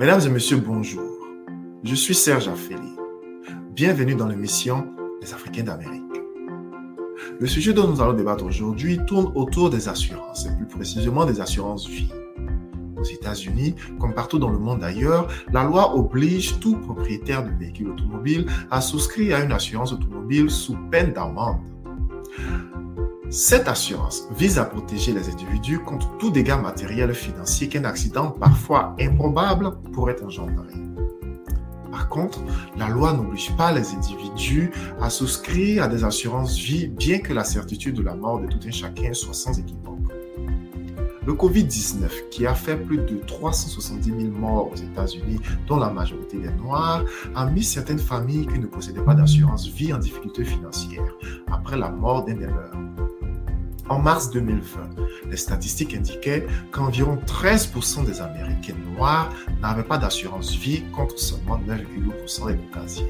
Mesdames et messieurs, bonjour. Je suis Serge Affeli. Bienvenue dans l'émission Les Africains d'Amérique. Le sujet dont nous allons débattre aujourd'hui tourne autour des assurances, et plus précisément des assurances vie. Aux États-Unis, comme partout dans le monde ailleurs, la loi oblige tout propriétaire de véhicule automobile à souscrire à une assurance automobile sous peine d'amende. Cette assurance vise à protéger les individus contre tout dégât matériel financier qu'un accident parfois improbable pourrait engendrer. Par contre, la loi n'oblige pas les individus à souscrire à des assurances vie bien que la certitude de la mort de tout un chacun soit sans équivoque. Le Covid-19, qui a fait plus de 370 000 morts aux États-Unis, dont la majorité des Noirs, a mis certaines familles qui ne possédaient pas d'assurance vie en difficulté financière après la mort d'un des leurs. En mars 2020, les statistiques indiquaient qu'environ 13% des Américains noirs n'avaient pas d'assurance vie contre seulement 9,8% des Caucasiens.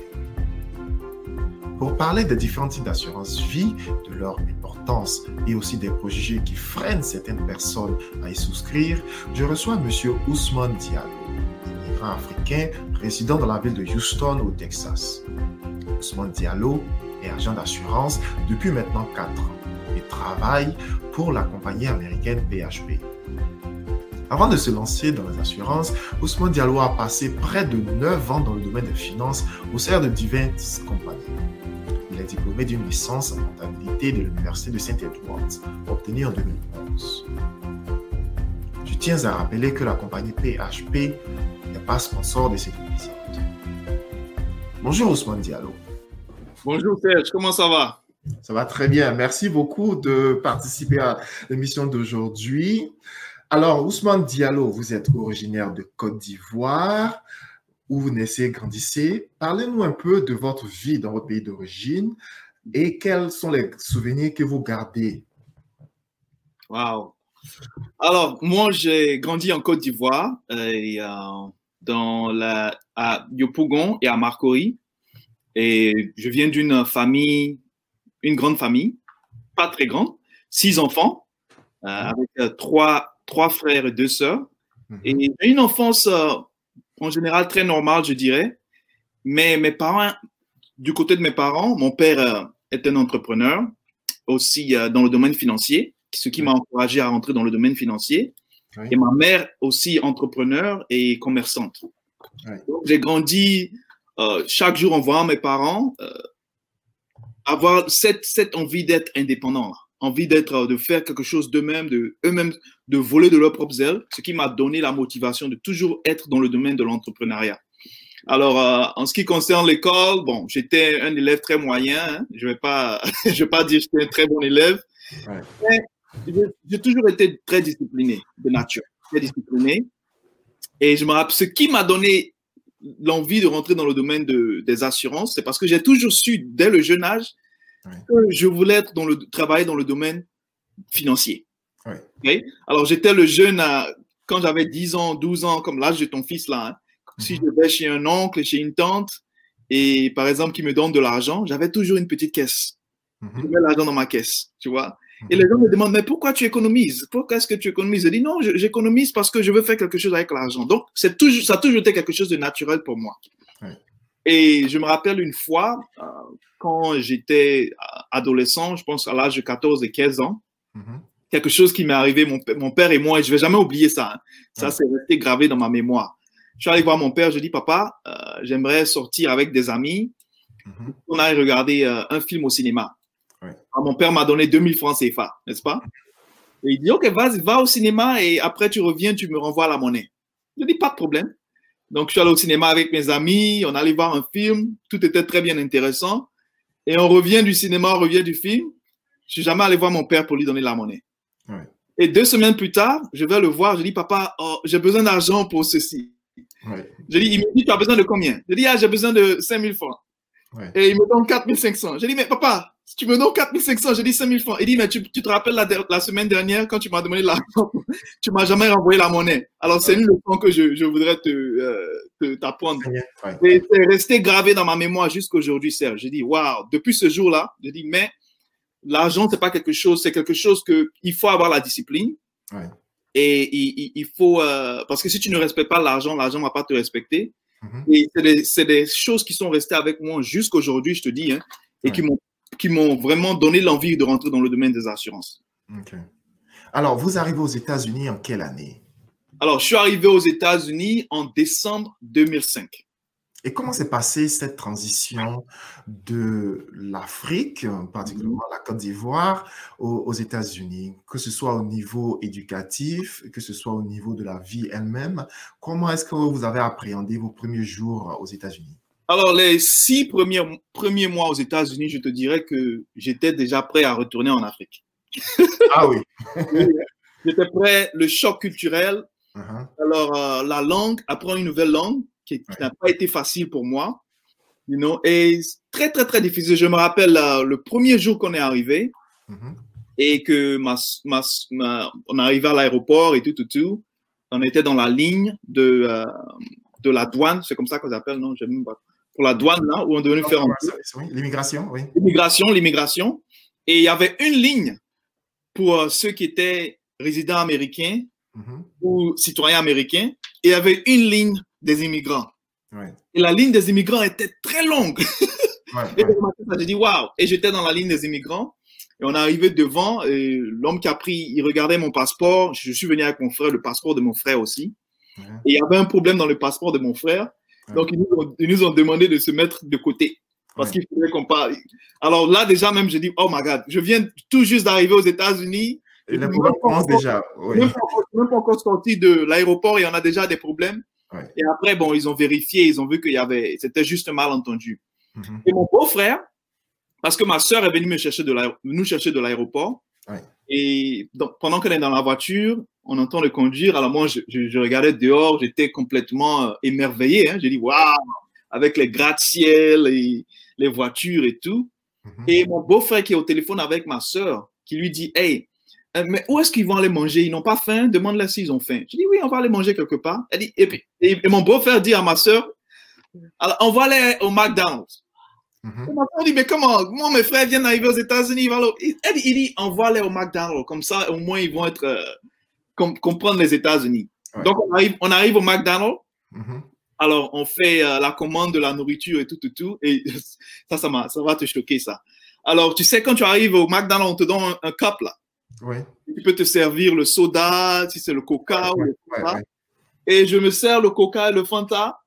Pour parler des différents types d'assurance vie, de leur importance et aussi des préjugés qui freinent certaines personnes à y souscrire, je reçois M. Ousmane Diallo, immigrant africain résident dans la ville de Houston au Texas. Ousmane Diallo agent d'assurance depuis maintenant 4 ans et travaille pour la compagnie américaine PHP. Avant de se lancer dans les assurances, Ousmane Diallo a passé près de 9 ans dans le domaine des finances au sein de diverses compagnies. Il est diplômé d'une licence en comptabilité de l'Université de Saint-Edward, obtenue en 2011. Je tiens à rappeler que la compagnie PHP n'est pas sponsor de cette épisode. Bonjour Ousmane Diallo. Bonjour Serge, comment ça va? Ça va très bien. Merci beaucoup de participer à l'émission d'aujourd'hui. Alors, Ousmane Diallo, vous êtes originaire de Côte d'Ivoire, où vous naissez et grandissez. Parlez-nous un peu de votre vie dans votre pays d'origine et quels sont les souvenirs que vous gardez. Wow. Alors, moi, j'ai grandi en Côte d'Ivoire, euh, dans la, à Yopougon et à Marcory. Et je viens d'une famille une grande famille, pas très grande, six enfants, euh, mhm. avec euh, trois, trois frères et deux sœurs. Mhm. Et une enfance euh, en général très normale, je dirais. Mais mes parents, du côté de mes parents, mon père est un entrepreneur, aussi dans le domaine financier, ce qui m'a encouragé à rentrer dans le domaine financier. Et ma mère aussi entrepreneur et commerçante. J'ai grandi chaque jour en voyant mes parents avoir cette, cette envie d'être indépendant, envie d'être, de faire quelque chose d'eux-mêmes, de eux-mêmes, de voler de leurs propres ailes, ce qui m'a donné la motivation de toujours être dans le domaine de l'entrepreneuriat. Alors, euh, en ce qui concerne l'école, bon, j'étais un élève très moyen. Hein. Je vais pas, je vais pas dire que j'étais un très bon élève, mais j'ai toujours été très discipliné de nature, très discipliné. Et je me rappelle, ce qui m'a donné l'envie de rentrer dans le domaine de, des assurances, c'est parce que j'ai toujours su, dès le jeune âge, que je voulais être dans le, travailler dans le domaine financier. Alors, j'étais le jeune, à, quand j'avais 10 ans, 12 ans, comme l'âge de ton fils là, hein. si mhm. je vais chez un oncle, chez une tante, et par exemple, qui me donne de l'argent, j'avais toujours une petite caisse. Mhm. Je mets l'argent dans ma caisse, tu vois? Et les gens me demandent, mais pourquoi tu économises? Pourquoi est-ce que tu économises? Je dis, non, j'économise parce que je veux faire quelque chose avec l'argent. Donc, c'est toujours, ça a toujours été quelque chose de naturel pour moi. Et je me rappelle une fois, euh, quand j'étais adolescent, je pense à l'âge de 14 et 15 ans, mm-hmm. quelque chose qui m'est arrivé, mon, mon, père et moi, et je vais jamais oublier ça. Hein. Ça, c'est resté gravé dans ma mémoire. Je suis allé voir mon père, je dis, papa, euh, j'aimerais sortir avec des amis. Mm-hmm. On a regardé euh, un film au cinéma. Ah, mon père m'a donné 2000 francs CFA, n'est-ce pas? Et il dit, OK, vas-y, va au cinéma et après tu reviens, tu me renvoies la monnaie. Je dis, pas de problème. Donc, je suis allé au cinéma avec mes amis, on allait voir un film, tout était très bien intéressant. Et on revient du cinéma, on revient du film. Je suis jamais allé voir mon père pour lui donner la monnaie. Et deux semaines plus tard, je vais le voir, je dis, papa, oh, j'ai besoin d'argent pour ceci. Je dis, il me dit, tu as besoin de combien? Je dis, ah, j'ai besoin de 5000 francs. Et il me donne 4500. Je dis, mais papa, si tu me donnes 4500, j'ai dit 5000 francs. Il dit, mais tu, te rappelles la, semaine dernière, quand tu m'as demandé l'argent, tu m'as jamais renvoyé la monnaie. Alors, c'est une leçon que je, voudrais te, euh, t'apprendre. Et c'est resté gravé dans ma mémoire jusqu'à aujourd'hui, Serge. J'ai dit, waouh, depuis ce jour-là, j'ai dit, mais l'argent, c'est pas quelque chose, c'est quelque chose que il faut avoir la discipline. et il, faut, euh, parce que si tu ne respectes pas l'argent, l'argent ne va pas te respecter. Mhm. Et c'est des, choses qui sont restées avec moi jusqu'aujourd'hui, je te dis, hein, et qui m'ont qui m'ont vraiment donné l'envie de rentrer dans le domaine des assurances. Alors, vous arrivez aux États-Unis en quelle année? Alors, je suis arrivé aux États-Unis en décembre 2005. Et comment s'est passée cette transition de l'Afrique, particulièrement la Côte d'Ivoire, aux, États-Unis, que ce soit au niveau éducatif, que ce soit au niveau de la vie elle-même Comment est-ce que vous avez appréhendé vos premiers jours aux États-Unis? Alors, les six premiers, premiers mois aux États-Unis, je te dirais que j'étais déjà prêt à retourner en Afrique. Ah oui. j'étais prêt, le choc culturel. Uh-huh. Alors, euh, la langue, apprendre une nouvelle langue, qui, n'a pas été facile pour moi. You know, et très, très, très difficile. Je me rappelle euh, le premier jour qu'on est arrivé mm-hmm. et que ma, ma, on arrivait à l'aéroport et tout, tout, tout. On était dans la ligne de, euh, de la douane, c'est comme ça qu'on appelle, non? Même pas. Pour la douane, là, où on devait nous faire L'immigration, oui. L'immigration, l'immigration. Et il y avait une ligne pour euh, ceux qui étaient résidents américains mm-hmm. ou citoyens américains. Et il y avait une ligne des immigrants. Et la ligne des immigrants était très longue. et j'ai dit waouh. Et j'étais dans la ligne des immigrants. Et on est arrivé devant. L'homme qui a pris, il regardait mon passeport. Je suis venu avec mon frère, le passeport de mon frère aussi. Et il y avait un problème dans le passeport de mon frère. Donc, ils nous, ont, demandé de se mettre de côté. Parce qu'il fallait qu'on parle. Alors là, déjà, même, je dis, oh my God, je viens tout juste d'arriver aux États-Unis. Et le problème commence déjà. Même, pas encore sorti de l'aéroport, il y en a déjà des problèmes. Et après, bon, ils ont vérifié, ils ont vu qu'il y avait, c'était juste un malentendu. Mhm. Et mon beau-frère, parce que ma soeur est venue me chercher de nous chercher de l'aéroport. Et donc, pendant qu'on est dans la voiture, on entend le conduire. Alors moi, je, regardais dehors, j'étais complètement euh, émerveillé. Hein. J'ai dit, waouh, avec les gratte-ciel, et les voitures et tout. Mhm. Et mon beau-frère qui est au téléphone avec ma soeur, qui lui dit, hey, euh, mais où est-ce qu'ils vont aller manger? Ils n'ont pas faim? Demande-leur s'ils ont faim. Je dis oui, on va aller manger quelque part. Elle dit, et, puis, et, mon beau-frère dit à ma soeur, alors, on va aller au McDonald's. Mm Ma soeur dit, mais comment? Moi, mes frères viennent d'arriver aux États-Unis. Il, il, dit, on va aller au McDonald's. Comme ça, au moins, ils vont être, euh, comprendre les États-Unis. Donc, on arrive, on arrive au McDonald's. Mm-hmm. Alors, on fait euh, la commande de la nourriture et tout, tout, tout. Et ça, ça, ça va te choquer, ça. Alors, tu sais, quand tu arrives au McDonald's, on te donne un, un cup, là. Tu peux te servir le soda, si c'est le coca ou le Fanta. Et je me sers le coca et le Fanta.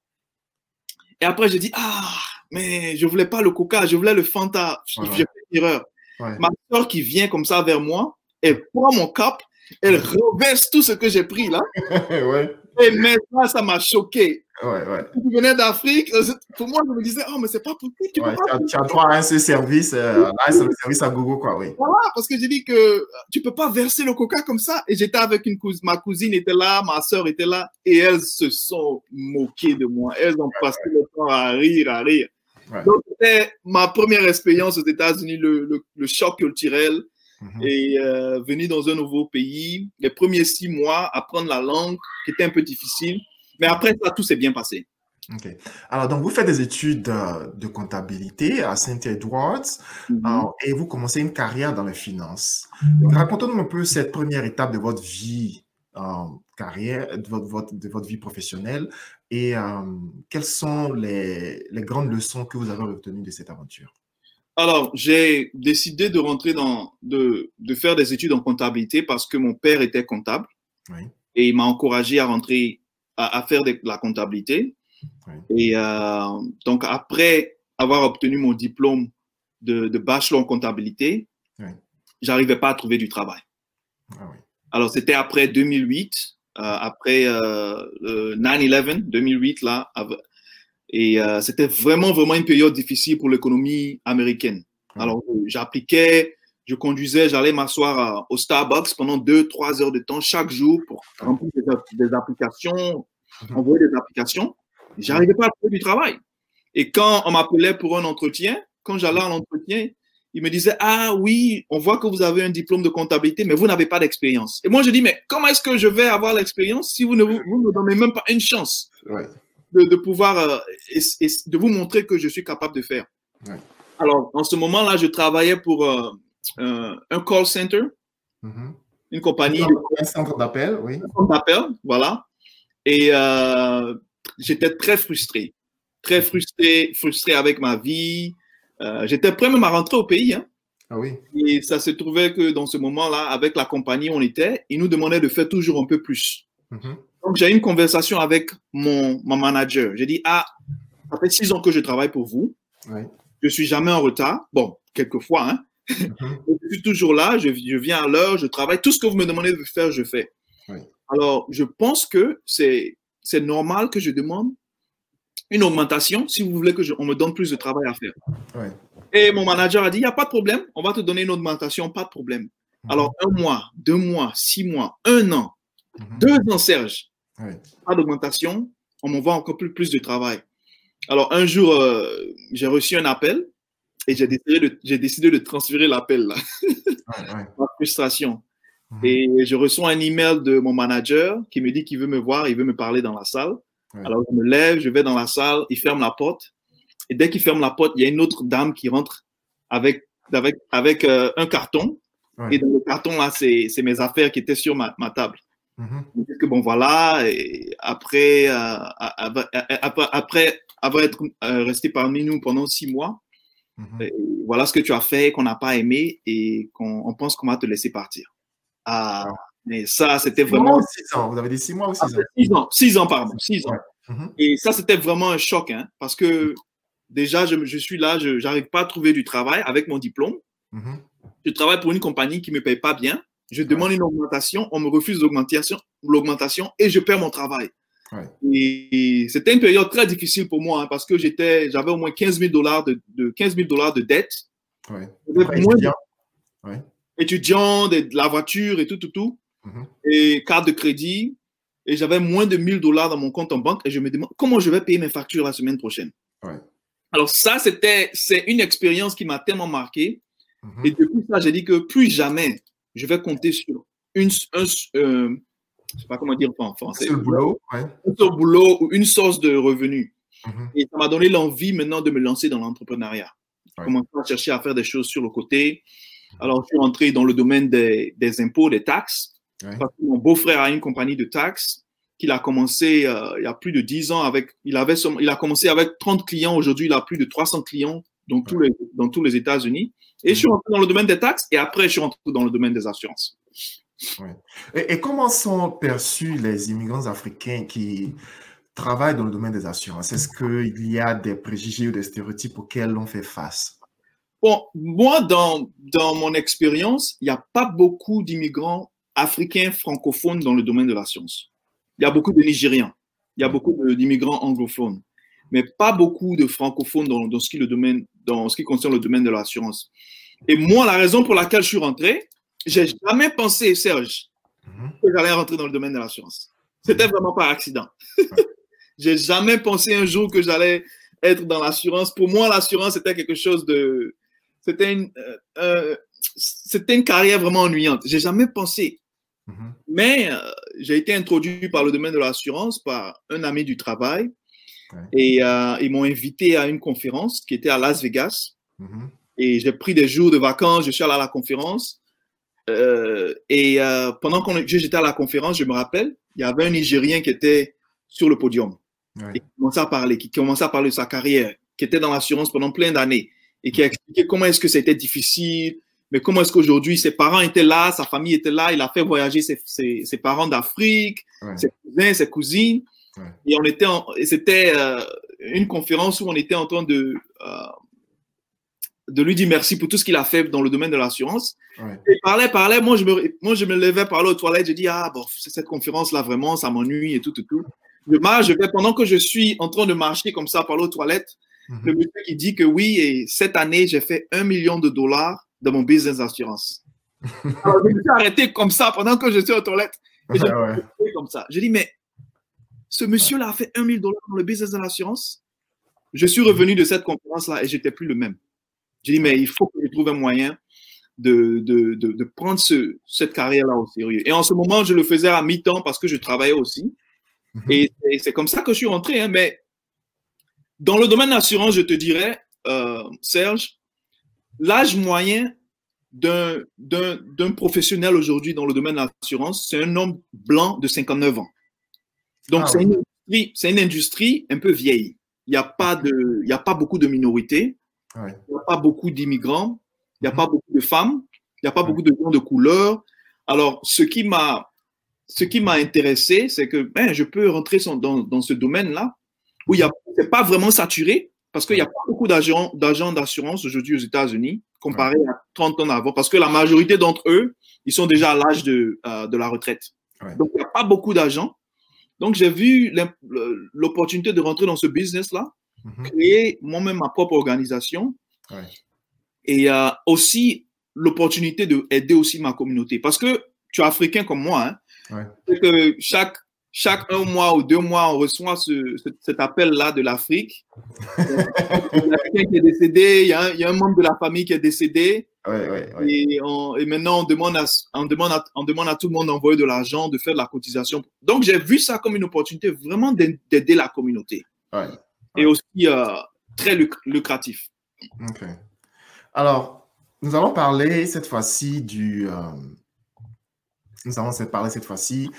Et après, je dis, ah, mais je voulais pas le coca, je voulais le Fanta. J'ai fait une erreur. Ma soeur qui vient comme ça vers moi, elle prend mon cap, elle reverse tout ce que j'ai pris là. Et maintenant, ça m'a choqué. Ouais, ouais. Tu venais d'Afrique, euh, pour moi, je me disais, oh, mais c'est pas possible. Tu, ouais, tu, as, droit à un service, euh, là, c'est le service à Google, quoi, oui. Voilà, parce que j'ai dit que tu peux pas verser le coca comme ça. Et j'étais avec une cousine, ma cousine était là, ma soeur était là, et elles se sont moquées de moi. Elles ont passé le temps à rire, à rire. Donc, c'était ma première expérience aux États-Unis, le, le, choc culturel. Mhm. Et euh, venir dans un nouveau pays, les premiers six mois, apprendre la langue, qui était un peu difficile. Mais après ça, tout s'est bien passé. Ok. Alors, donc, vous faites des études euh, de comptabilité à Saint Edwards mm-hmm. et vous commencez une carrière dans les finances. Racontez-nous un peu cette première étape de votre vie euh, carrière, de votre, de votre, vie professionnelle et euh, quelles sont les, les, grandes leçons que vous avez retenues de cette aventure? Alors, j'ai décidé de rentrer dans, de, de, faire des études en comptabilité parce que mon père était comptable et il m'a encouragé à rentrer à, faire de la comptabilité. Et euh, donc, après avoir obtenu mon diplôme de, bachelor en comptabilité, j'arrivais pas à trouver du travail. Ah Alors, c'était après 2008, euh, après 9-11, euh, 2008, là. Et c'était vraiment, vraiment une période difficile pour l'économie américaine. Alors, j'appliquais, je conduisais, j'allais m'asseoir au Starbucks pendant deux, trois heures de temps chaque jour pour remplir des, applications, mhm. envoyer des applications. J'arrivais pas à trouver du travail. Et quand on m'appelait pour un entretien, quand j'allais à l'entretien, il me disait Ah oui, on voit que vous avez un diplôme de comptabilité, mais vous n'avez pas d'expérience. Et moi, je dis Mais comment est-ce que je vais avoir l'expérience si vous ne vous, me donnez même pas une chance? De, pouvoir euh, de vous montrer que je suis capable de faire Alors, en ce moment-là, je travaillais pour euh, euh, un call center. Mm-hmm. une compagnie. Un centre d'appel, oui. Un centre d'appel, voilà. Et j'étais très frustré. Très frustré, frustré avec ma vie. J'étais prêt même à rentrer au pays. Hein. Ah oui. Et ça se trouvait que dans ce moment-là, avec la compagnie où on était, ils nous demandaient de faire toujours un peu plus. Mhm. Donc, j'ai eu une conversation avec mon, mon manager. J'ai dit, ah, ça fait six ans que je travaille pour vous. Oui. Je suis jamais en retard. Bon, quelquefois, hein. Mhm. Je suis toujours là, je, je viens à l'heure, je travaille. Tout ce que vous me demandez de faire, je fais. Alors, je pense que c'est normal que je demande une augmentation si vous voulez que je, on me donne plus de travail à faire. Ouais. Et mon manager a dit, il n'y a pas de problème, on va te donner une augmentation, pas de problème. Mhm. Alors, un mois, deux mois, six mois, un an, Mhm. deux ans, Serge, Oui. pas d'augmentation, on m'envoie encore plus, plus de travail. Alors, un jour, euh, j'ai reçu un appel et j'ai décidé de, j'ai décidé de transférer l'appel, là, Ouais, ouais. ma frustration. Mhm. Et je reçois un email de mon manager qui me dit qu'il veut me voir, il veut me parler dans la salle. Ouais. Alors, je me lève, je vais dans la salle, il ferme la porte. Et dès qu'il ferme la porte, il y a une autre dame qui rentre avec, avec, avec euh, un carton. Et dans le carton, là, c'est c'est mes affaires qui étaient sur ma, ma table. Disent que bon, voilà, et après, euh, après, après, après avoir être euh, resté parmi nous pendant six mois, Mhm. et voilà ce que tu as fait, qu'on n'a pas aimé et qu'on on pense qu'on va te laisser partir. Ah, mais ça, c'était vraiment. six ans? Vous avez dit six mois ou six ans? Six ans, six ans, pardon, six ans. Ouais. Mhm. Et ça, c'était vraiment un choc, hein, parce que déjà, je, je suis là, je n'arrive pas à trouver du travail avec mon diplôme. Je travaille pour une compagnie qui ne me paye pas bien. Je demande une augmentation, on me refuse l'augmentation, et je perds mon travail. Ouais. Et c'était une période très difficile pour moi hein, parce que j'étais, j'avais au moins 15 000 dollars de, de 15 000 dollars de dette. Ouais. J'avais Après, moins étudiant. d'étudiants, de, de la voiture et tout, tout, tout, Mhm. et carte de crédit. Et j'avais moins de 1000 dollars dans mon compte en banque et je me demande comment je vais payer mes factures la semaine prochaine. Alors ça, c'était, c'est une expérience qui m'a tellement marqué. Mhm. Et depuis ça, j'ai dit que plus jamais je vais compter sur une, un, euh, je sais pas comment dire en français, boulot. Ouais. un seul boulot ou une source de revenus. Mhm. Et ça m'a donné l'envie maintenant de me lancer dans l'entrepreneuriat. Ouais. Commencer à chercher à faire des choses sur le côté. Alors, je suis entré dans le domaine des, des impôts, des taxes. Ouais. Parce que mon beau-frère a une compagnie de taxes qu'il a commencé euh, il y a plus de 10 ans avec, il avait son- il a commencé avec 30 clients. Aujourd'hui, il a plus de 300 clients dans tous les, dans tous les États-Unis. Et je suis rentré dans le domaine des taxes et après, je suis rentré dans le domaine des assurances. Et, et comment sont perçus les immigrants africains qui travaillent dans le domaine des assurances? Est-ce qu'il y a des préjugés ou des stéréotypes auxquels on fait face? Bon, moi, dans, dans mon expérience, il n'y a pas beaucoup d'immigrants africains francophones dans le domaine de la science. Il y a beaucoup de Nigériens, il y a beaucoup d'immigrants anglophones, mais pas beaucoup de francophones dans, dans ce qui le domaine, dans ce qui concerne le domaine de l'assurance. Et moi, la raison pour laquelle je suis rentré, j'ai jamais pensé, Serge, Mhm. que j'allais rentrer dans le domaine de l'assurance. C'était vraiment par accident. j'ai jamais pensé un jour que j'allais être dans l'assurance. Pour moi, l'assurance, c'était quelque chose de. C'était une, euh, euh, c'était une carrière vraiment ennuyante. J'ai jamais pensé. Mhm. Mais euh, j'ai été introduit par le domaine de l'assurance par un ami du travail. Ouais. Et euh, ils m'ont invité à une conférence qui était à Las Vegas. Mhm. Et j'ai pris des jours de vacances, je suis allé à la conférence. Euh, et euh, pendant que j'étais à la conférence, je me rappelle, il y avait un Nigérien qui était sur le podium Ouais. et qui commençait à parler, qui commençait à parler de sa carrière, qui était dans l'assurance pendant plein d'années et qui a expliqué comment est-ce que c'était difficile, mais comment est-ce qu'aujourd'hui ses parents étaient là, sa famille était là, il a fait voyager ses, ses, ses parents d'Afrique, Ouais. ses cousins, ses cousines. Ouais. Et on était c'était euh, une conférence où on était en train de, euh, de lui dire merci pour tout ce qu'il a fait dans le domaine de l'assurance. Ouais. Et il parlait, parlait, moi je me, moi je me levais parler aux toilettes, je dis ah bon, cette conférence là vraiment, ça m'ennuie et tout, tout, tout. Je marche, je vais, pendant que je suis en train de marcher comme ça, parler aux toilettes, le Mhm. monsieur qui dit que oui, et cette année, j'ai fait un million de dollars dans mon business d'assurance. Alors, je me suis arrêté comme ça pendant que je suis aux toilettes. Et je Ouais, comme ça. J'ai dit, mais ce monsieur-là a fait un million de dollars dans le business de l'assurance. Je suis revenu de cette conférence-là et j'étais plus le même. J'ai dit, mais il faut que je trouve un moyen de, de, de, de prendre ce, cette carrière-là au sérieux. Et en ce moment, je le faisais à mi-temps parce que je travaillais aussi. Mhm. Et c'est- comme ça que je suis rentré. hein. Mais dans le domaine d'assurance, je te dirais, euh, Serge, l'âge moyen d'un professionnel aujourd'hui dans le domaine de l'assurance, c'est un homme blanc de 59 ans. Donc, ah c'est une, une, industrie un peu vieille. Il n'y a, pas de, il y a pas beaucoup de minorités, il n'y a pas beaucoup d'immigrants, il n'y a mhm. pas beaucoup de femmes, il n'y a pas beaucoup de gens de couleur. Alors, ce qui m'a ce qui m'a intéressé, c'est que ben, je peux rentrer dans, dans ce domaine-là où il n'est pas vraiment saturé parce qu'il n'y a pas beaucoup d'agents d'assurance aujourd'hui aux États-Unis comparé à 30 ans avant parce que la majorité d'entre eux, ils sont déjà à l'âge de, euh, de la retraite. Donc, il n'y a pas beaucoup d'agents. Donc, j'ai vu l'opportunité de rentrer dans ce business-là, mhm. créer moi-même ma propre organisation et euh, aussi l'opportunité d'aider aussi ma communauté. Parce que tu es africain comme moi, hein, que chaque, chaque un mois ou deux mois, on reçoit ce, cet appel-là de l'Afrique. il y a qui est décédé, il y, a un, il y, a un membre de la famille qui est décédé. Et, et, maintenant, on demande, à, on, demande à, on demande à tout le monde d'envoyer de l'argent, de faire de la cotisation. Donc, j'ai vu ça comme une opportunité vraiment d'aider la communauté. Et aussi euh, très lucratif. OK. Alors, nous allons parler cette fois-ci du. Euh, nous allons parler cette fois-ci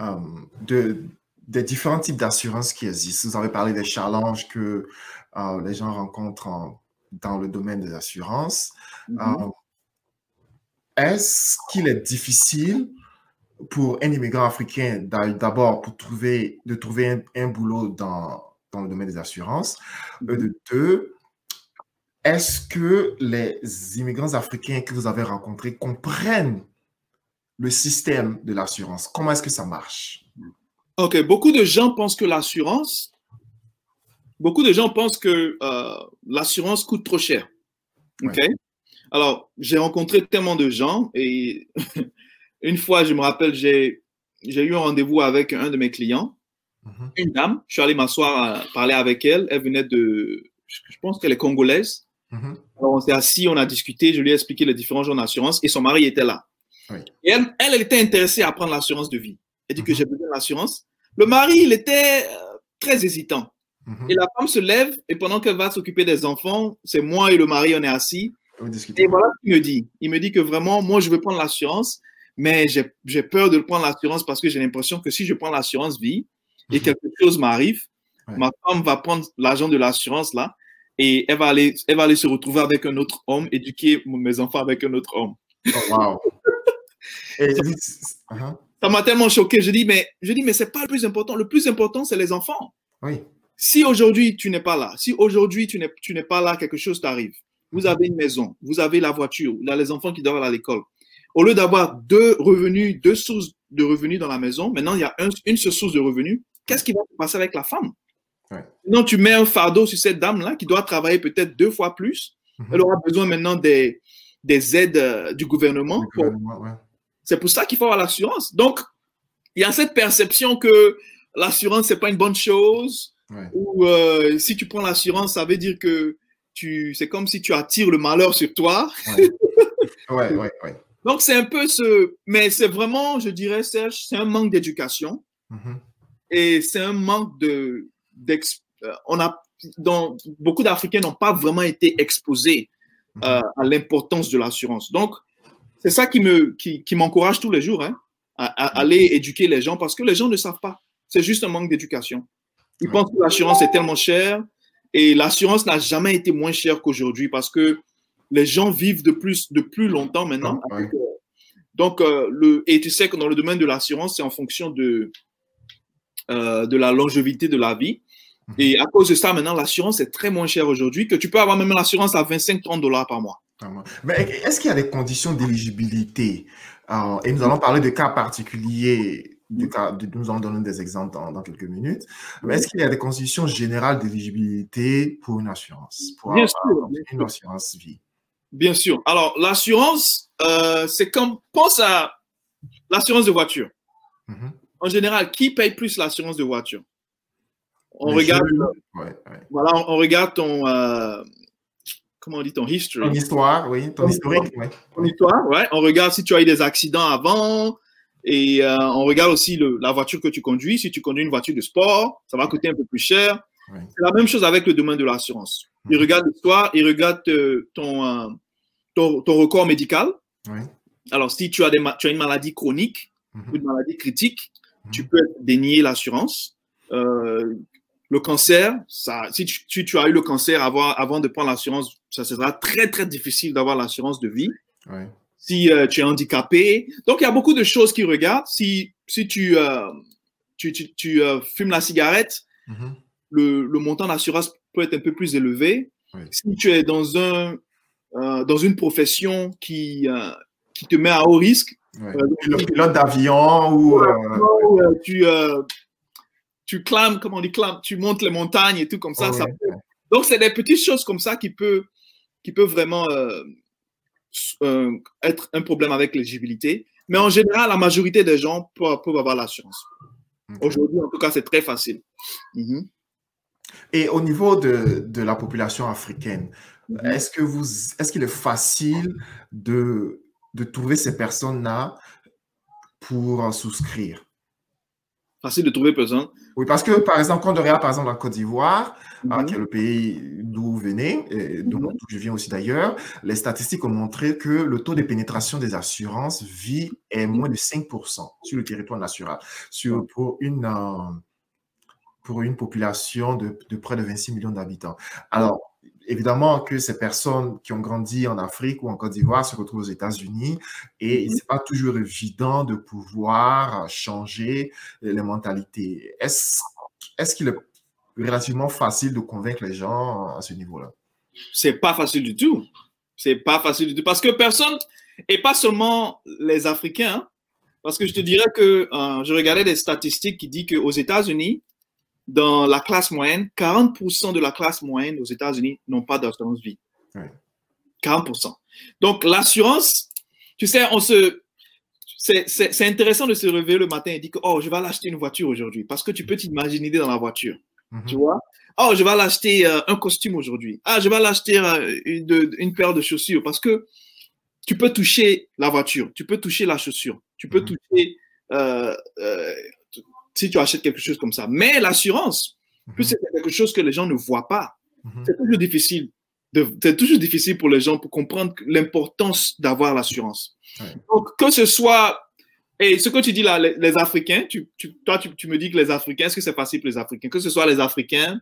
euh, de, des différents types d'assurances qui existent. Vous avez parlé des challenges que les gens rencontrent dans le domaine des assurances. Mm-hmm. Est-ce qu'il est difficile pour un immigrant africain d'abord pour trouver, de trouver un, boulot dans, dans, le domaine des assurances? Mm-hmm. De deux, est-ce que les immigrants africains que vous avez rencontrés comprennent le système de l'assurance? Comment est-ce que ça marche? Ok, beaucoup de gens pensent que l'assurance, beaucoup de gens pensent que euh, l'assurance coûte trop cher. Ok. Alors, j'ai rencontré tellement de gens et une fois, je me rappelle, j'ai eu un rendez-vous avec un de mes clients, mhm. une dame. Je suis allé m'asseoir, parler avec elle. Elle venait de, je pense qu'elle est congolaise. Mhm. Alors, on s'est assis, on a discuté, je lui ai expliqué les différents genres d'assurance et son mari était là. Et elle, elle, était intéressée à prendre l'assurance de vie. Elle dit que mhm. j'ai besoin l'assurance. Le mari, il était euh, très hésitant. Mhm. Et la femme se lève et pendant qu'elle va s'occuper des enfants, c'est moi et le mari, on est assis. Et voilà ce qu'il me dit. Il me dit que vraiment, moi, je veux prendre l'assurance, mais j'ai peur de prendre l'assurance parce que j'ai l'impression que si je prends l'assurance vie et quelque chose m'arrive, ma femme va prendre l'argent de l'assurance là et elle va, aller, elle va aller se retrouver avec un autre homme, éduquer mes enfants avec un autre homme. Oh, wow. Uh-huh. Ça m'a tellement choqué. Je dis, mais, je dis, mais c'est pas le plus important. Le plus important, c'est les enfants. Oui. Si aujourd'hui, tu n'es pas là, si aujourd'hui, tu n'es, pas là, quelque chose t'arrive. Vous mm-hmm. avez une maison, vous avez la voiture, vous avez les enfants qui doivent aller à l'école. Au lieu d'avoir deux revenus, deux sources de revenus dans la maison, maintenant, il y a une seule source de revenus. Qu'est-ce qui va se passer avec la femme? Non, tu mets un fardeau sur cette dame-là qui doit travailler peut-être deux fois plus. Mhm. Elle aura besoin maintenant des, des aides euh, du gouvernement. C'est pour ça qu'il faut avoir l'assurance. Donc, il y a cette perception que l'assurance, c'est pas une bonne chose. Ou euh, si tu prends l'assurance, ça veut dire que tu, c'est comme si tu attires le malheur sur toi. ouais, ouais, ouais. Donc, c'est un peu ce. Mais c'est vraiment, je dirais, Serge, c'est un manque d'éducation. Mhm. Et c'est un manque de, euh, on a, dans, beaucoup d'Africains n'ont pas vraiment été exposés mhm. euh, à l'importance de l'assurance. Donc, c'est ça qui me, qui, qui m'encourage tous les jours, hein, à, mhm. aller éduquer les gens parce que les gens ne savent pas. C'est juste un manque d'éducation. Ils pensent que l'assurance est tellement chère et l'assurance n'a jamais été moins chère qu'aujourd'hui parce que les gens vivent de plus, de plus longtemps maintenant. Ah, donc, euh, le, et tu sais que dans le domaine de l'assurance, c'est en fonction de, de la longévité de la vie. Mhm. Et à cause de ça, maintenant, l'assurance est très moins chère aujourd'hui, que tu peux avoir même l'assurance à 25-30 dollars par mois. Mais est-ce qu'il y a des conditions d'éligibilité? Euh, Et nous allons parler de cas particuliers, cas, nous allons donner des exemples dans, quelques minutes. Mais est-ce qu'il y a des conditions générales d'éligibilité pour une assurance, pour bien sûr, une assurance vie? Bien sûr. Alors, l'assurance, euh, c'est comme, pense à l'assurance de voiture. Mhm. En général, qui paye plus l'assurance de voiture? On regarde, voilà, on, regarde ton, euh, comment on dit, ton history. Ton histoire, oui, ton, historique. Ton histoire, ouais. On regarde si tu as eu des accidents avant et euh, on regarde aussi le, la voiture que tu conduis. Si tu conduis une voiture de sport, ça va coûter un peu plus cher. C'est la même chose avec le domaine de l'assurance. Il mhm. regarde l'histoire, il regarde euh, ton, ton, ton record médical. Alors, si tu as, des, tu as une maladie chronique Mhm. ou une maladie critique, Mhm. tu peux dénier l'assurance. Euh, le cancer, ça, si, tu, as eu le cancer avant, avant de prendre l'assurance, ça sera très, très difficile d'avoir l'assurance de vie. Oui. Si euh, tu es handicapé. Donc, il y a beaucoup de choses qui regardent. Si, si tu, euh, tu, tu, tu, euh, fumes la cigarette, Mhm. le, le montant d'assurance peut être un peu plus élevé. Oui. Si tu es dans, un, dans une profession qui, qui te met à haut risque, Oui. Le pilote d'avion ou. tu, tu clames, comment on dit, clames, tu montes les montagnes et tout comme ça. peut- Donc, c'est des petites choses comme ça qui peuvent qui peut vraiment euh, être un problème avec l'éligibilité. Mais en général, la majorité des gens peuvent, peuvent avoir l'assurance. Ok. Aujourd'hui, en tout cas, c'est très facile. Mhm. Et au niveau de, de la population africaine, Mhm. est-ce que vous, est-ce qu'il est facile de, de trouver ces personnes-là pour souscrire? Facile de trouver personne. Oui, parce que par exemple, quand on regarde par exemple la Côte d'Ivoire, Mhm. qui est le pays d'où vous venez, et d'où Mhm. d'où je viens aussi d'ailleurs, les statistiques ont montré que le taux de pénétration des assurances vie est moins de 5% sur le territoire national, sur, pour, une, euh, pour une population de, de près de 26 millions d'habitants. Alors, évidemment que ces personnes qui ont grandi en Afrique ou en Côte d'Ivoire se retrouvent aux États-Unis et Mhm. c'est pas toujours évident de pouvoir changer les mentalités. Est-ce est-ce qu'il est relativement facile de convaincre les gens à ce niveau-là? c'est pas facile du tout. C'est pas facile du tout. Parce que personne, et pas seulement les Africains, hein, parce que je te dirais que euh, je regardais des statistiques qui disent qu'aux États-Unis, dans la classe moyenne, 40% de la classe moyenne aux États-Unis n'ont pas d'assurance vie. Ouais. 40%. Donc, l'assurance, tu sais, on se. C'est intéressant de se réveiller le matin et dire que, oh, je vais aller acheter une voiture aujourd'hui. Parce que tu peux t'imaginer dans la voiture. Mhm. Tu vois? Oh, je vais l'acheter euh, un costume aujourd'hui. Ah, je vais l'acheter euh, une, paire de chaussures parce que tu peux toucher la voiture, tu peux toucher la chaussure, tu peux Mhm. toucher euh, si tu achètes quelque chose comme ça. Mais l'assurance, Mhm. c'est quelque chose que les gens ne voient pas. Mhm. C'est toujours difficile. C'est toujours difficile pour les gens pour comprendre l'importance d'avoir l'assurance. Ouais. Donc, que ce soit et ce que tu dis là, les, les Africains, tu, tu- toi, tu, tu me dis que les Africains, est-ce que c'est facile pour les Africains? Que ce soit les Africains,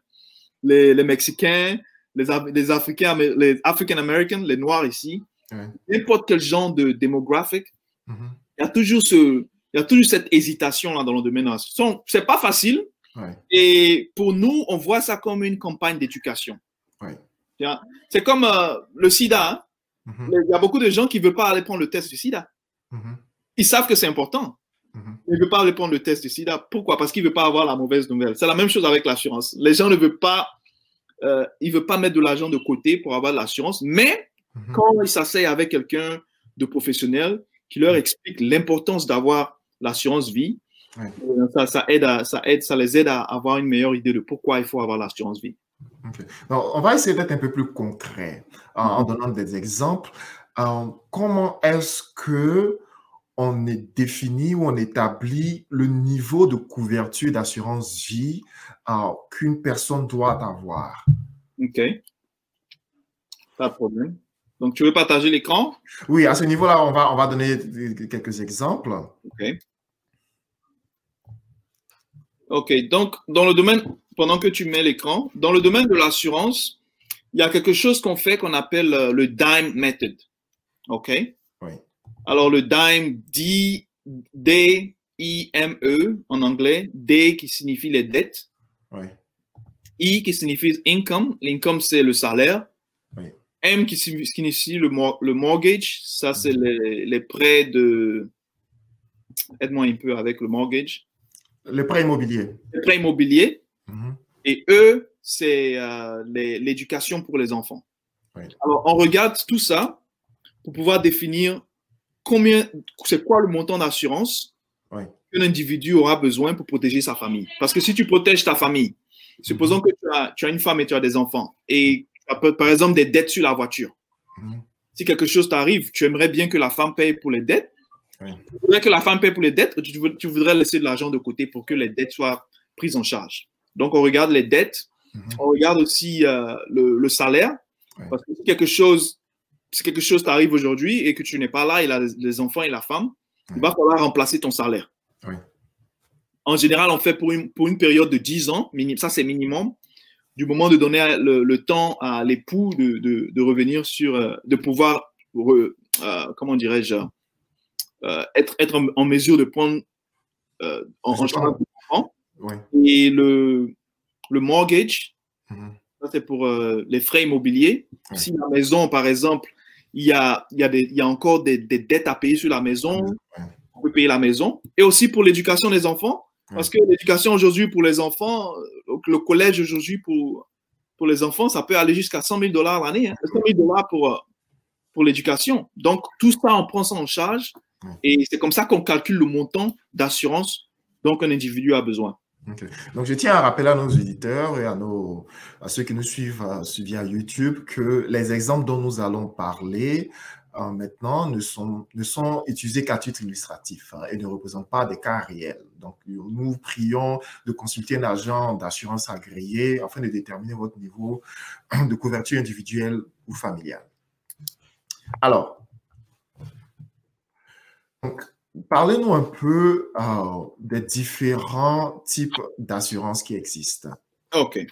les, les Mexicains, les, Af- les Africains, les African Americans, les Noirs ici, Ouais. n'importe quel genre de démographique, Mhm. il y a toujours ce, il y a toujours cette hésitation là dans le domaine. C'est pas facile. Ouais. Et pour nous, on voit ça comme une campagne d'éducation. Ouais. C'est comme euh, le sida. hein. Mhm. Il y a beaucoup de gens qui ne veulent pas aller prendre le test du sida. Mhm. Ils savent que c'est important. Mhm. Ils ne veulent pas aller prendre le test du sida. Pourquoi? Parce qu'ils ne veulent pas avoir la mauvaise nouvelle. C'est la même chose avec l'assurance. Les gens ne veulent pas, euh, ils veulent pas mettre de l'argent de côté pour avoir de l'assurance. Mais quand ils s'asseyent avec quelqu'un de professionnel qui leur explique l'importance d'avoir l'assurance vie, Ouais. euh, ça, ça aide à- ça aide, ça les aide à avoir une meilleure idée de pourquoi il faut avoir l'assurance vie. On va essayer d'être un peu plus concret en, en donnant des exemples. Euh, comment est-ce que on est défini ou on établit le niveau de couverture d'assurance vie euh, qu'une personne doit avoir? OK. Pas de problème. Donc, tu veux partager l'écran? Oui, à ce niveau-là, on va, on va donner quelques exemples. OK. OK. Donc, dans le domaine, pendant que tu mets l'écran, dans le domaine de l'assurance, il y a quelque chose qu'on fait qu'on appelle euh, le DIME method. OK? Oui. Alors, le DIME, D, D-I-M-E en anglais, D qui signifie les dettes, Oui. I qui signifie income, l'income c'est le salaire, Oui. M qui signi- signifie le, le mortgage, ça c'est les, les prêts de. Aide-moi un peu avec le mortgage. Le prêt immobilier. Les prêts immobiliers. Mhm. Et E, c'est euh, les- l'éducation pour les enfants. Oui. Alors, on regarde tout ça pour pouvoir définir combien, c'est quoi le montant d'assurance Oui. qu'un individu aura besoin pour protéger sa famille. Parce que si tu protèges ta famille, supposons que tu as, tu as une femme et tu as des enfants, et tu as, par exemple des dettes sur la voiture. Mhm. Si quelque chose t'arrive, tu aimerais bien que la femme paye pour les dettes. Oui. Tu voudrais que la femme paye pour les dettes, ou tu, voudrais laisser de l'argent de côté pour que les dettes soient prises en charge? Donc, on regarde les dettes, Mhm. on regarde aussi euh, le, le salaire, parce que si quelque chose si quelque chose t'arrive aujourd'hui et que tu n'es pas là, il a les enfants et la femme, il va falloir remplacer ton salaire. En général, on fait pour une, pour une période de 10 ans, ça c'est minimum, du moment de donner le, temps à l'époux de, de, revenir sur, euh, de pouvoir, euh, comment dirais-je, être, être en, mesure de prendre en, charge l'enfant. Et le, le mortgage, mm-hmm. ça c'est pour les frais immobiliers. Si la maison, par exemple, il y a, il y a, des, il y a encore des, des, dettes à payer sur la maison, on peut payer la maison. Et aussi pour l'éducation des enfants, parce que l'éducation aujourd'hui pour les enfants, le collège aujourd'hui pour, pour les enfants, ça peut aller jusqu'à 100 000 dollars l'année. Hein. 100 000 dollars pour, euh, pour l'éducation. Donc, tout ça, on prend ça en charge. Et c'est comme ça qu'on calcule le montant d'assurance dont un individu a besoin. Donc, je tiens à rappeler à nos auditeurs et à, nos, à ceux qui nous suivent euh, via YouTube que les exemples dont nous allons parler euh, maintenant ne sont, ne sont utilisés qu'à titre illustratif hein, et ne représentent pas des cas réels. Donc, nous prions de consulter un agent d'assurance agréé afin de déterminer votre niveau de couverture individuelle ou familiale. Alors, donc, Parlez-nous un peu euh, des différents types d'assurance qui existent. OK.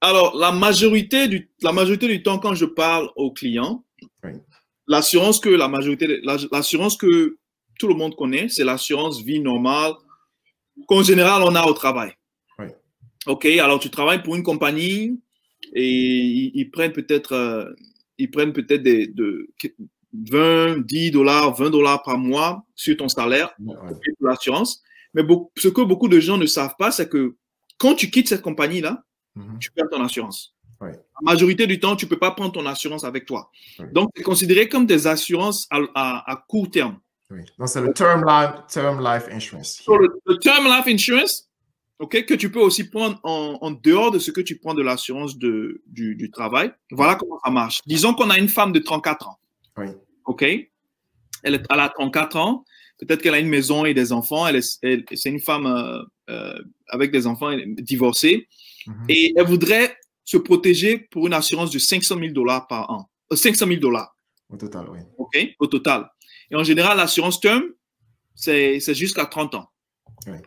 Alors, la majorité, du, la majorité du temps, quand je parle aux clients, l'assurance que la majorité, l'assurance que tout le monde connaît, c'est l'assurance vie normale qu'en général on a au travail. OK. Alors, tu travailles pour une compagnie et ils, prennent peut-être, euh, ils prennent peut-être des, de, 20, 10 dollars, 20 dollars par mois sur ton salaire pour l'assurance. Mais ce que beaucoup de gens ne savent pas, c'est que quand tu quittes cette compagnie-là, mhm. tu perds ton assurance. La majorité du temps, tu ne peux pas prendre ton assurance avec toi. Donc, c'est considéré comme des assurances à, court terme. Donc, c'est le term life, term life insurance. le, term life insurance, que tu peux aussi prendre en, dehors de ce que tu prends de l'assurance du, du travail. Voilà comment ça marche. Disons qu'on a une femme de 34 ans. OK? Elle, est, elle a 34 ans. Peut-être qu'elle a une maison et des enfants. Elle c'est une femme euh, euh, avec des enfants divorcée. Mhm. Et elle voudrait se protéger pour une assurance de 500 000 dollars par an. 500 euh, 000 dollars. Au total, oui. OK? Au total. Et en général, l'assurance term, c'est jusqu'à 30 ans. Oui.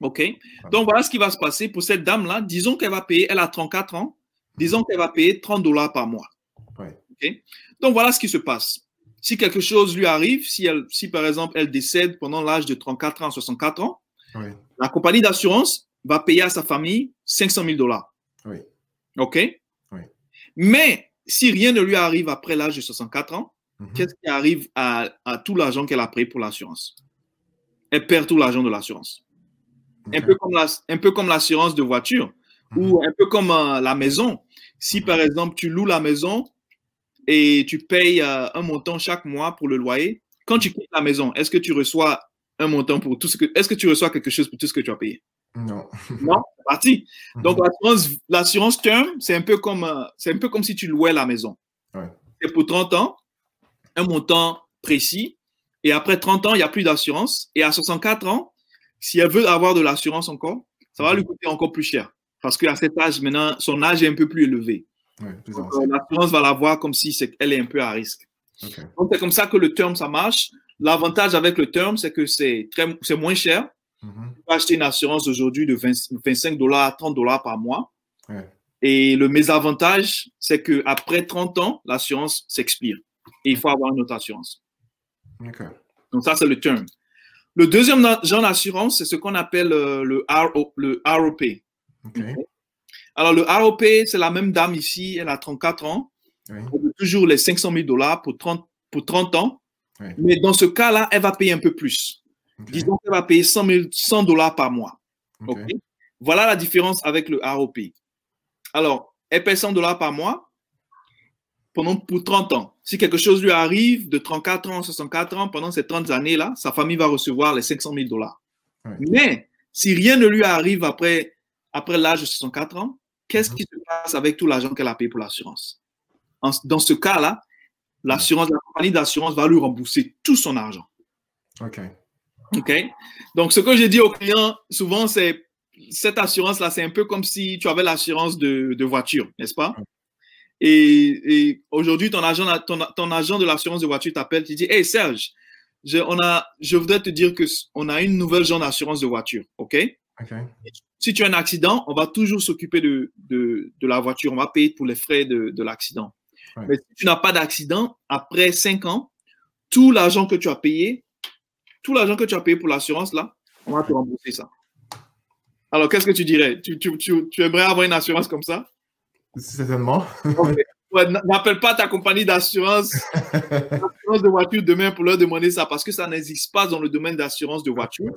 OK? Donc, voilà ce qui va se passer pour cette dame-là. Disons qu'elle va payer, elle a 34 ans. Disons qu'elle va payer 30 dollars par mois. Donc voilà ce qui se passe. Si quelque chose lui arrive, si, elle, si par exemple elle décède pendant l'âge de 34 ans, 64 ans, la compagnie d'assurance va payer à sa famille 500 000 dollars. Oui. OK? Oui. Mais si rien ne lui arrive après l'âge de 64 ans, mhm. qu'est-ce qui arrive à, tout l'argent qu'elle a pris pour l'assurance? Elle perd tout l'argent de l'assurance. Un peu comme un peu comme l'assurance de voiture ou mhm. un peu comme euh, la maison. Si par exemple tu loues la maison et tu payes euh, un montant chaque mois pour le loyer. Quand tu quittes la maison, est-ce que tu reçois un montant pour tout ce que. Est-ce que tu reçois quelque chose pour tout ce que tu as payé? Non. non, c'est parti. Donc, mhm. l'assurance term, c'est un, peu comme, euh, c'est un peu comme si tu louais la maison. C'est pour 30 ans, un montant précis. Et après 30 ans, il n'y a plus d'assurance. Et à 64 ans, si elle veut avoir de l'assurance encore, ça va mhm. lui coûter encore plus cher. Parce qu'à cet âge, maintenant, son âge est un peu plus élevé. Euh, l'assurance va la voir comme si c'est, elle est un peu à risque. Donc, c'est comme ça que le terme, ça marche. L'avantage avec le terme, c'est que c'est, très, c'est moins cher. Mm-hmm. Tu peux acheter une assurance aujourd'hui de 25 dollars, 30 dollars par mois. Et le mésavantage, c'est qu'après 30 ans, l'assurance s'expire. Et il faut avoir une autre assurance. Donc, ça, c'est le terme. Le deuxième genre d'assurance, c'est ce qu'on appelle euh, le, RO, le ROP. Alors, le ROP, c'est la même dame ici, elle a 34 ans. Elle toujours les 500 000 dollars pour 30, pour 30 ans. Mais dans ce cas-là, elle va payer un peu plus. Disons qu'elle va payer 100, 100 dollars par mois. Voilà la différence avec le ROP. Alors, elle paye 100 dollars par mois pendant, pour 30 ans. Si quelque chose lui arrive de 34 ans, 64 ans, pendant ces 30 années-là, sa famille va recevoir les 500 000 dollars. Mais si rien ne lui arrive après, après l'âge de 64 ans, Qu'est-ce qui se passe avec tout l'argent qu'elle a payé pour l'assurance? Dans ce cas-là, l'assurance, la compagnie d'assurance va lui rembourser tout son argent. OK. OK? Donc, ce que j'ai dit aux clients, souvent, c'est cette assurance-là, c'est un peu comme si tu avais l'assurance de, voiture, n'est-ce pas? Et, aujourd'hui, ton agent, ton, agent de l'assurance de voiture t'appelle, tu dis, hey Serge, je, on a, je voudrais te dire que on a une nouvelle genre d'assurance de voiture, ok? Si tu as un accident, on va toujours s'occuper de, de, la voiture, on va payer pour les frais de, de l'accident. Mais si tu n'as pas d'accident, après cinq ans, tout l'argent que tu as payé, tout l'argent que tu as payé pour l'assurance, là, on va te rembourser ça. Alors, qu'est-ce que tu dirais? Tu, tu, tu, aimerais avoir une assurance comme ça? Certainement. N'appelle pas ta compagnie d'assurance de voiture demain pour leur demander ça parce que ça n'existe pas dans le domaine d'assurance de voiture,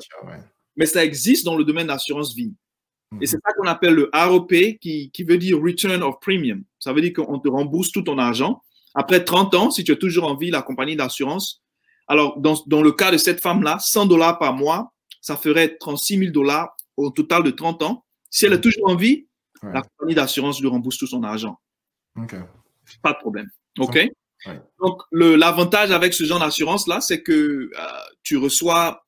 mais ça existe dans le domaine d'assurance vie. Et mhm. c'est ça qu'on appelle le ROP qui, qui, veut dire Return of Premium. Ça veut dire qu'on te rembourse tout ton argent. Après 30 ans, si tu as toujours envie, la compagnie d'assurance. Alors, dans, dans, le cas de cette femme-là, 100 dollars par mois, ça ferait 36 000 dollars au total de 30 ans. Si elle a toujours envie, la compagnie d'assurance lui rembourse tout son argent. Pas de problème. OK? Donc, l'avantage avec ce genre d'assurance-là, c'est que euh, tu reçois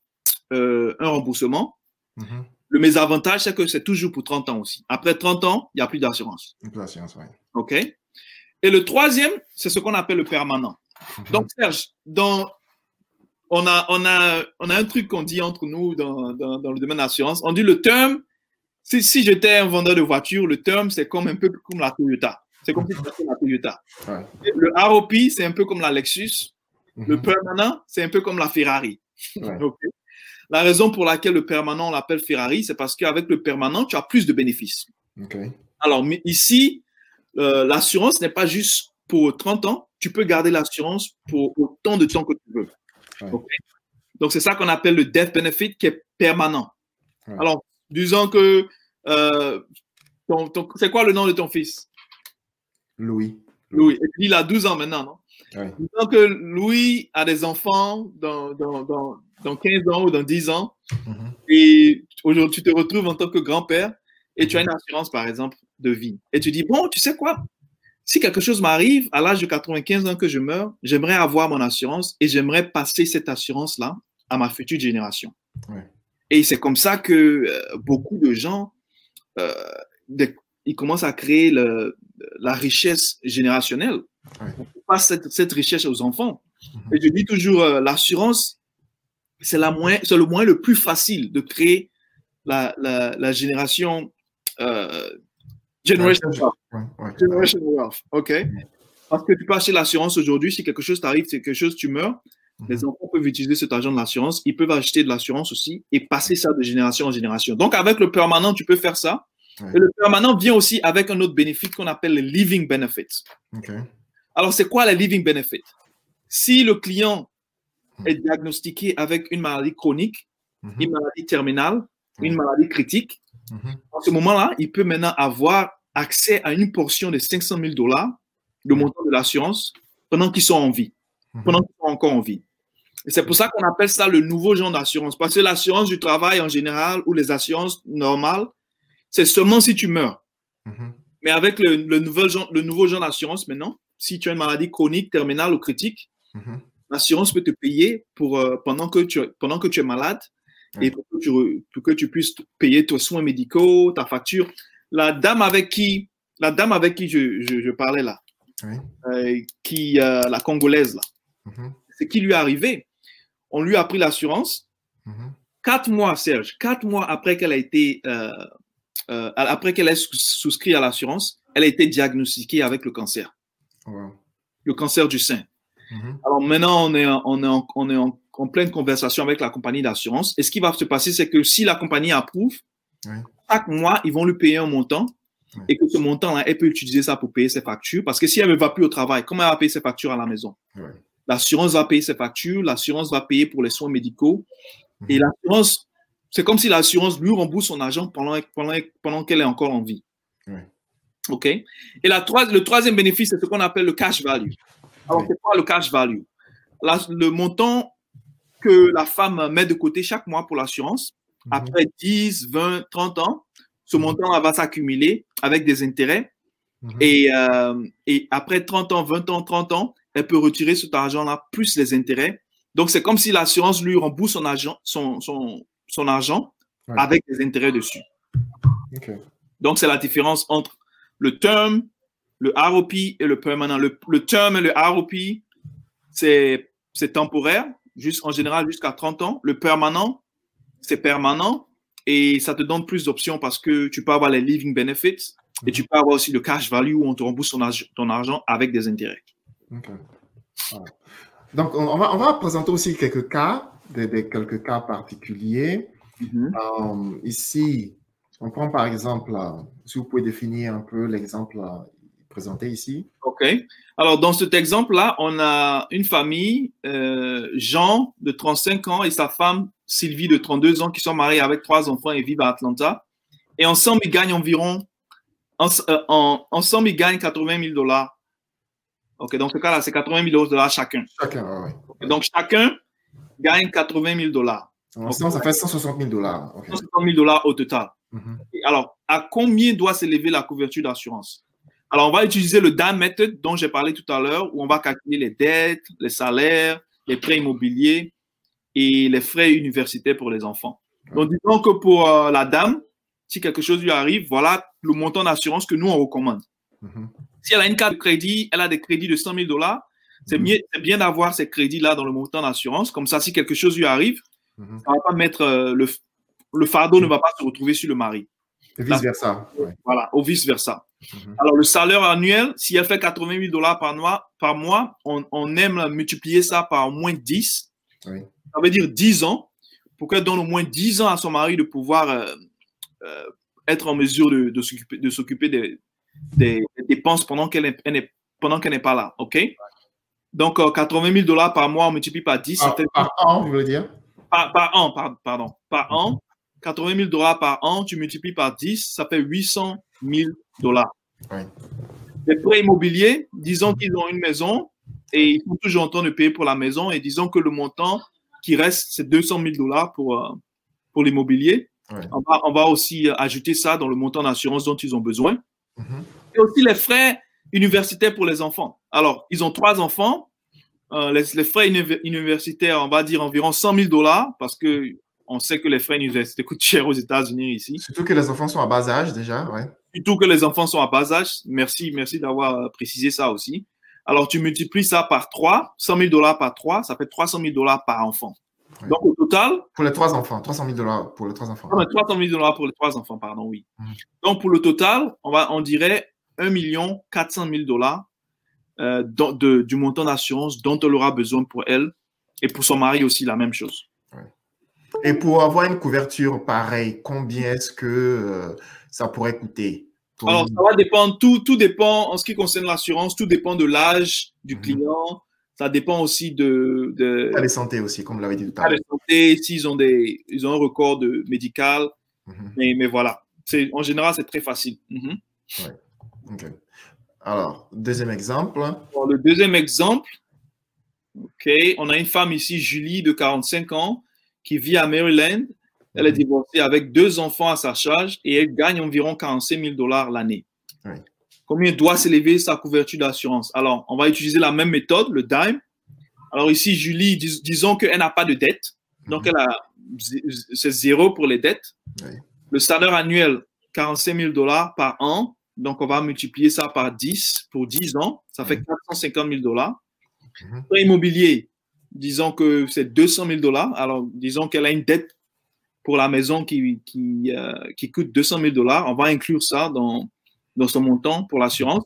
euh, un remboursement. Mm-hmm. Le mésavantage, c'est que c'est toujours pour 30 ans aussi. Après 30 ans, il n'y a plus d'assurance. Plus d'assurance, oui. OK? Et le troisième, c'est ce qu'on appelle le permanent. Mm-hmm. Donc, Serge, dans, on, a, on, a, on a un truc qu'on dit entre nous dans, dans, dans le domaine d'assurance. On dit le terme si, si j'étais un vendeur de voitures, le terme, c'est comme un peu comme la Toyota. C'est comme si c'était la Toyota. Le ROP, c'est un peu comme la Lexus. Le mhm. permanent, c'est un peu comme la Ferrari. La raison pour laquelle le permanent, on l'appelle Ferrari, c'est parce qu'avec le permanent, tu as plus de bénéfices. Alors, ici, euh, l'assurance n'est pas juste pour 30 ans. Tu peux garder l'assurance pour autant de temps que tu veux. Donc, c'est ça qu'on appelle le death benefit qui est permanent. Alors, disons que euh, c'est quoi le nom de ton fils? Louis. Louis. il a 12 ans maintenant, non? Disons que Louis a des enfants dans, dans, dans, 15 ans ou dans 10 ans. Mm-hmm. Et aujourd'hui, tu te retrouves en tant que grand-père et tu as une assurance, par exemple, de vie. Et tu dis, bon, tu sais quoi? Si quelque chose m'arrive à l'âge de 95 ans que je meurs, j'aimerais avoir mon assurance et j'aimerais passer cette assurance-là à ma future génération. Et c'est comme ça que euh, beaucoup de gens, euh, ils commencent à créer le, la richesse générationnelle. On passe cette, cette, richesse aux enfants. Mhm. Et je dis toujours, euh, l'assurance, c'est le moyen le plus facile de créer la, la, la génération euh, Generation Wealth. Generation Wealth, OK? Parce que tu peux acheter l'assurance aujourd'hui, si quelque chose t'arrive, si quelque chose, tu meurs, les mhm. enfants peuvent utiliser cet argent de l'assurance. Ils peuvent acheter de l'assurance aussi et passer ça de génération en génération. Donc, avec le permanent, tu peux faire ça. Et le permanent vient aussi avec un autre bénéfice qu'on appelle le living benefit. Alors, c'est quoi le living benefit? Si le client mhm. est diagnostiqué avec une maladie chronique, mhm. une maladie terminale, une maladie critique, en ce moment-là, il peut maintenant avoir accès à une portion de 500 000 dollars, le montant de l'assurance, pendant qu'ils sont en vie, pendant qu'ils sont encore en vie. Et c'est pour ça qu'on appelle ça le nouveau genre d'assurance. Parce que l'assurance du travail en général ou les assurances normales, c'est seulement si tu meurs. Mm-hmm. Mais avec le, nouvel genre, le nouveau genre d'assurance maintenant, si tu as une maladie chronique, terminale ou critique, mm-hmm. l'assurance peut te payer pour, euh, pendant, que tu, pendant que tu es malade et pour que, tu, que tu puisses payer tes soins médicaux, ta facture. La dame avec qui, la dame avec qui je, je, parlais là, euh, qui, euh, la Congolaise là, c'est qui lui est arrivé on lui a pris l'assurance. Mhm. Quatre mois, Serge, quatre mois après qu'elle a été, euh, après qu'elle ait souscrit à l'assurance, elle a été diagnostiquée avec le cancer. Le cancer du sein. Mhm. Alors maintenant, on est, on est, en, on est en, pleine conversation avec la compagnie d'assurance. Et ce qui va se passer, c'est que si la compagnie approuve, chaque mois, ils vont lui payer un montant et que ce montant-là, elle peut utiliser ça pour payer ses factures. Parce que si elle ne va plus au travail, comment elle va payer ses factures à la maison? L'assurance va payer ses factures, l'assurance va payer pour les soins médicaux. Et mhm. l'assurance, c'est comme si l'assurance lui rembourse son argent pendant, pendant, pendant qu'elle est encore en vie. OK? Et la, le troisième bénéfice, c'est ce qu'on appelle le cash value. Alors, c'est quoi le cash value? le montant que la femme met de côté chaque mois pour l'assurance, mhm. après 10, 20, 30 ans, ce mhm. montant va s'accumuler avec des intérêts. Et, euh, et après 30 ans, 20 ans, 30 ans, elle peut retirer cet argent-là plus les intérêts. Donc, c'est comme si l'assurance lui rembourse son argent, son, son, argent avec des intérêts dessus. Donc, c'est la différence entre le term le ROP et le permanent. Le, le term et le ROP, c'est temporaire, juste, en général jusqu'à 30 ans. Le permanent, c'est permanent et ça te donne plus d'options parce que tu peux avoir les living benefits et tu peux avoir aussi le cash value où on te rembourse ton, argent avec des intérêts. Donc, on va, on va présenter aussi quelques cas, des, quelques cas particuliers. Mm-hmm. Euh, ici, on prend par exemple, euh, si vous pouvez définir un peu l'exemple euh, présenté ici. OK. Alors, dans cet exemple-là, on a une famille, Jean de 35 ans et sa femme Sylvie de 32 ans qui sont mariés avec trois enfants et vivent à Atlanta. Et ensemble, ils gagnent environ, ensemble, ils gagnent 80 000 dollars OK, dans ce cas-là, c'est 80 000 dollars chacun. Chacun, oui. Donc, chacun gagne 80 000 dollars. ça fait 160 000 dollars. 160 000 dollars au total. Mhm. Alors, à combien doit s'élever la couverture d'assurance? Alors, on va utiliser le DAM method dont j'ai parlé tout à l'heure, où on va calculer les dettes, les salaires, les prêts immobiliers et les frais universitaires pour les enfants. Donc, disons que pour euh, la dame, si quelque chose lui arrive, voilà le montant d'assurance que nous, on recommande. Mhm. Si elle a une carte de crédit, elle a des crédits de 100 000 dollars, c'est bien, bien d'avoir ces crédits-là dans le montant d'assurance. Comme ça, si quelque chose lui arrive, mhm. ça va pas mettre euh, le, le, fardeau ne va pas se retrouver sur le mari. Et vice-versa. Voilà, au vice-versa. Mhm. Alors, le salaire annuel, si elle fait 80 000 dollars par mois, par mois on, aime multiplier ça par au moins 10. Ça veut dire 10 ans, pour qu'elle donne au moins 10 ans à son mari de pouvoir euh, euh, être en mesure de, de s'occuper des, des, dépenses pendant qu'elle n'est pendant qu'elle n'est pas là. OK? Donc, 80 euh, 000 dollars par mois, on multiplie par 10. Par, par an, vous voulez dire? Par, an, pardon. Par an. 80 000 dollars par an, tu multiplies par 10, ça fait 800 000 dollars. Les prêts immobiliers, disons qu'ils ont une maison et ils sont toujours en train de payer pour la maison et disons que le montant qui reste, c'est 200 000 dollars pour, euh, pour l'immobilier. On, va, on, va, aussi ajouter ça dans le montant d'assurance dont ils ont besoin. Mhm. Et aussi les frais universitaires pour les enfants. Alors, ils ont trois enfants. Euh, les, frais universitaires, on va dire environ 100 000 dollars parce que on sait que les frais universitaires coûtent cher aux États-Unis ici. Surtout que les enfants sont à bas âge déjà, ouais. Surtout que les enfants sont à bas âge. Merci, merci d'avoir euh, précisé ça aussi. Alors, tu multiplies ça par 3, 100 000 dollars par 3, ça fait 300 000 dollars par enfant. Donc, au total. Pour les trois enfants, 300 000 dollars pour les trois enfants. Non, 300 000 dollars pour les trois enfants, pardon, oui. Mmh. Donc, pour le total, on, va, on dirait 1 400 000 dollars euh, du montant d'assurance dont elle aura besoin pour elle et pour son mari aussi la même chose. Et pour avoir une couverture pareille, combien est-ce que euh, ça pourrait coûter Alors, ça va dépendre, tout, tout dépend, en ce qui concerne l'assurance, tout dépend de l'âge du mmh. client, ça dépend aussi de. de de santé aussi, comme vous l'avez dit tout à l'heure. santé, s'ils ont, des, ils ont un record de médical. Mhm. mais, mais, voilà. En général, c'est très facile. Mhm. Alors, deuxième exemple. le deuxième exemple, OK, on a une femme ici, Julie, de 45 ans, qui vit à Maryland. Elle est mhm. divorcée avec deux enfants à sa charge et elle gagne environ 45 000 dollars l'année. Oui combien doit s'élever sa couverture d'assurance? Alors, on va utiliser la même méthode, le DIME. Alors ici, Julie, disons qu'elle n'a pas de dette. Donc, mhm. elle a, c'est zéro pour les dettes. Le salaire annuel, 45 000 dollars par an. Donc, on va multiplier ça par 10 pour 10 ans. Ça fait 450 000 dollars. Mhm. immobilier, disons que c'est 200 000 dollars. Alors, disons qu'elle a une dette pour la maison qui, qui, euh, qui coûte 200 000 dollars. On va inclure ça dans, dans son montant pour l'assurance.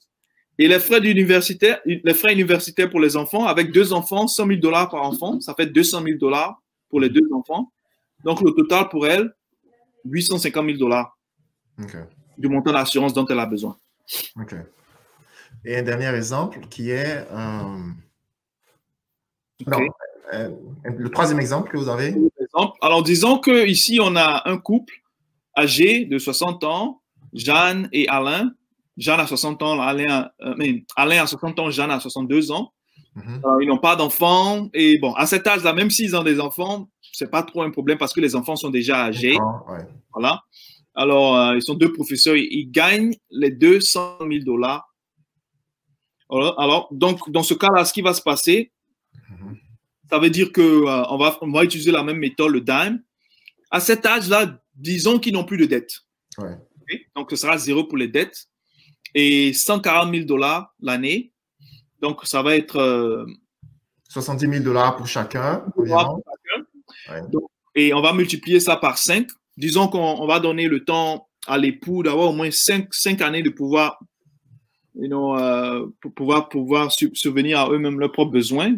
Et les frais universitaires, les frais universitaires pour les enfants, avec deux enfants, 100 000 dollars par enfant, ça fait 200 000 dollars pour les deux enfants. Donc, le total pour elle, 850 000 dollars du montant d'assurance dont elle a besoin. OK. Et un dernier exemple qui est. Euh, euh, le troisième exemple que vous avez? Alors, disons qu'ici, on a un couple âgé de 60 ans, Jeanne et Alain, Jeanne a 60 ans, Alain, euh, mais Alain a 60 ans, Jeanne a 62 ans. Mhm. Ils n'ont pas d'enfants. Et bon, à cet âge-là, même s'ils ont des enfants, c'est pas trop un problème parce que les enfants sont déjà âgés. Voilà. Alors, euh, ils sont deux professeurs. Ils gagnent les 200 000 dollars. Alors, donc, dans ce cas-là, ce qui va se passer, mhm. ça veut dire que on, va, on va utiliser la même méthode, le DIME. À cet âge-là, disons qu'ils n'ont plus de dette. Donc, ce sera zéro pour les dettes. et 140 000 dollars l'année. Donc, ça va être. 70 000 dollars pour chacun. et on va multiplier ça par 5. Disons qu'on va donner le temps à l'époux d'avoir au moins 5, 5 années de pouvoir, you know, pour pouvoir, pouvoir subvenir à eux-mêmes leurs propres besoins.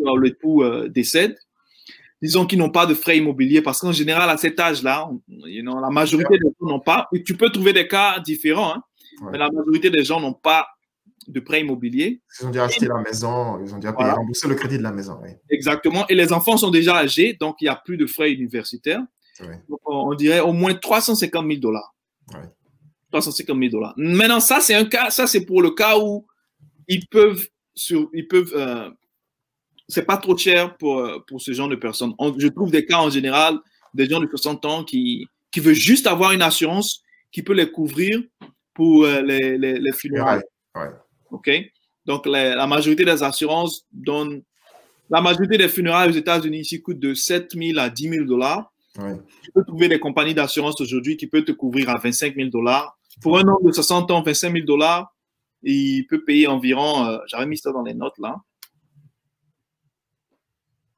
Alors, l'époux décède disons qu'ils n'ont pas de frais immobiliers, parce qu'en général, à cet âge-là, la majorité des gens n'ont pas, et tu peux trouver des cas différents, hein, mais la majorité des gens n'ont pas de prêts immobiliers. Ils ont déjà acheté la maison, ils ont déjà payé, remboursé le crédit de la maison. Exactement, et les enfants sont déjà âgés, donc il n'y a plus de frais universitaires. On, dirait au moins 350 000 dollars. 350 000 dollars. Maintenant, ça, c'est un cas, ça, c'est pour le cas où ils peuvent, sur, ils peuvent euh, c'est pas trop cher pour, euh, pour ce genre de personnes. je trouve des cas en général, des gens de 60 ans qui, qui veulent juste avoir une assurance qui peut les couvrir pour euh, les, les, les funérailles. OK? Donc, la majorité des assurances donnent. La majorité des funérailles aux États-Unis ici coûtent de 7 000 à 10 000 dollars. Tu peux trouver des compagnies d'assurance aujourd'hui qui peuvent te couvrir à 25 000 dollars. Pour un homme de 60 ans, 25 000 dollars, il peut payer environ, euh, j'avais mis ça dans les notes là,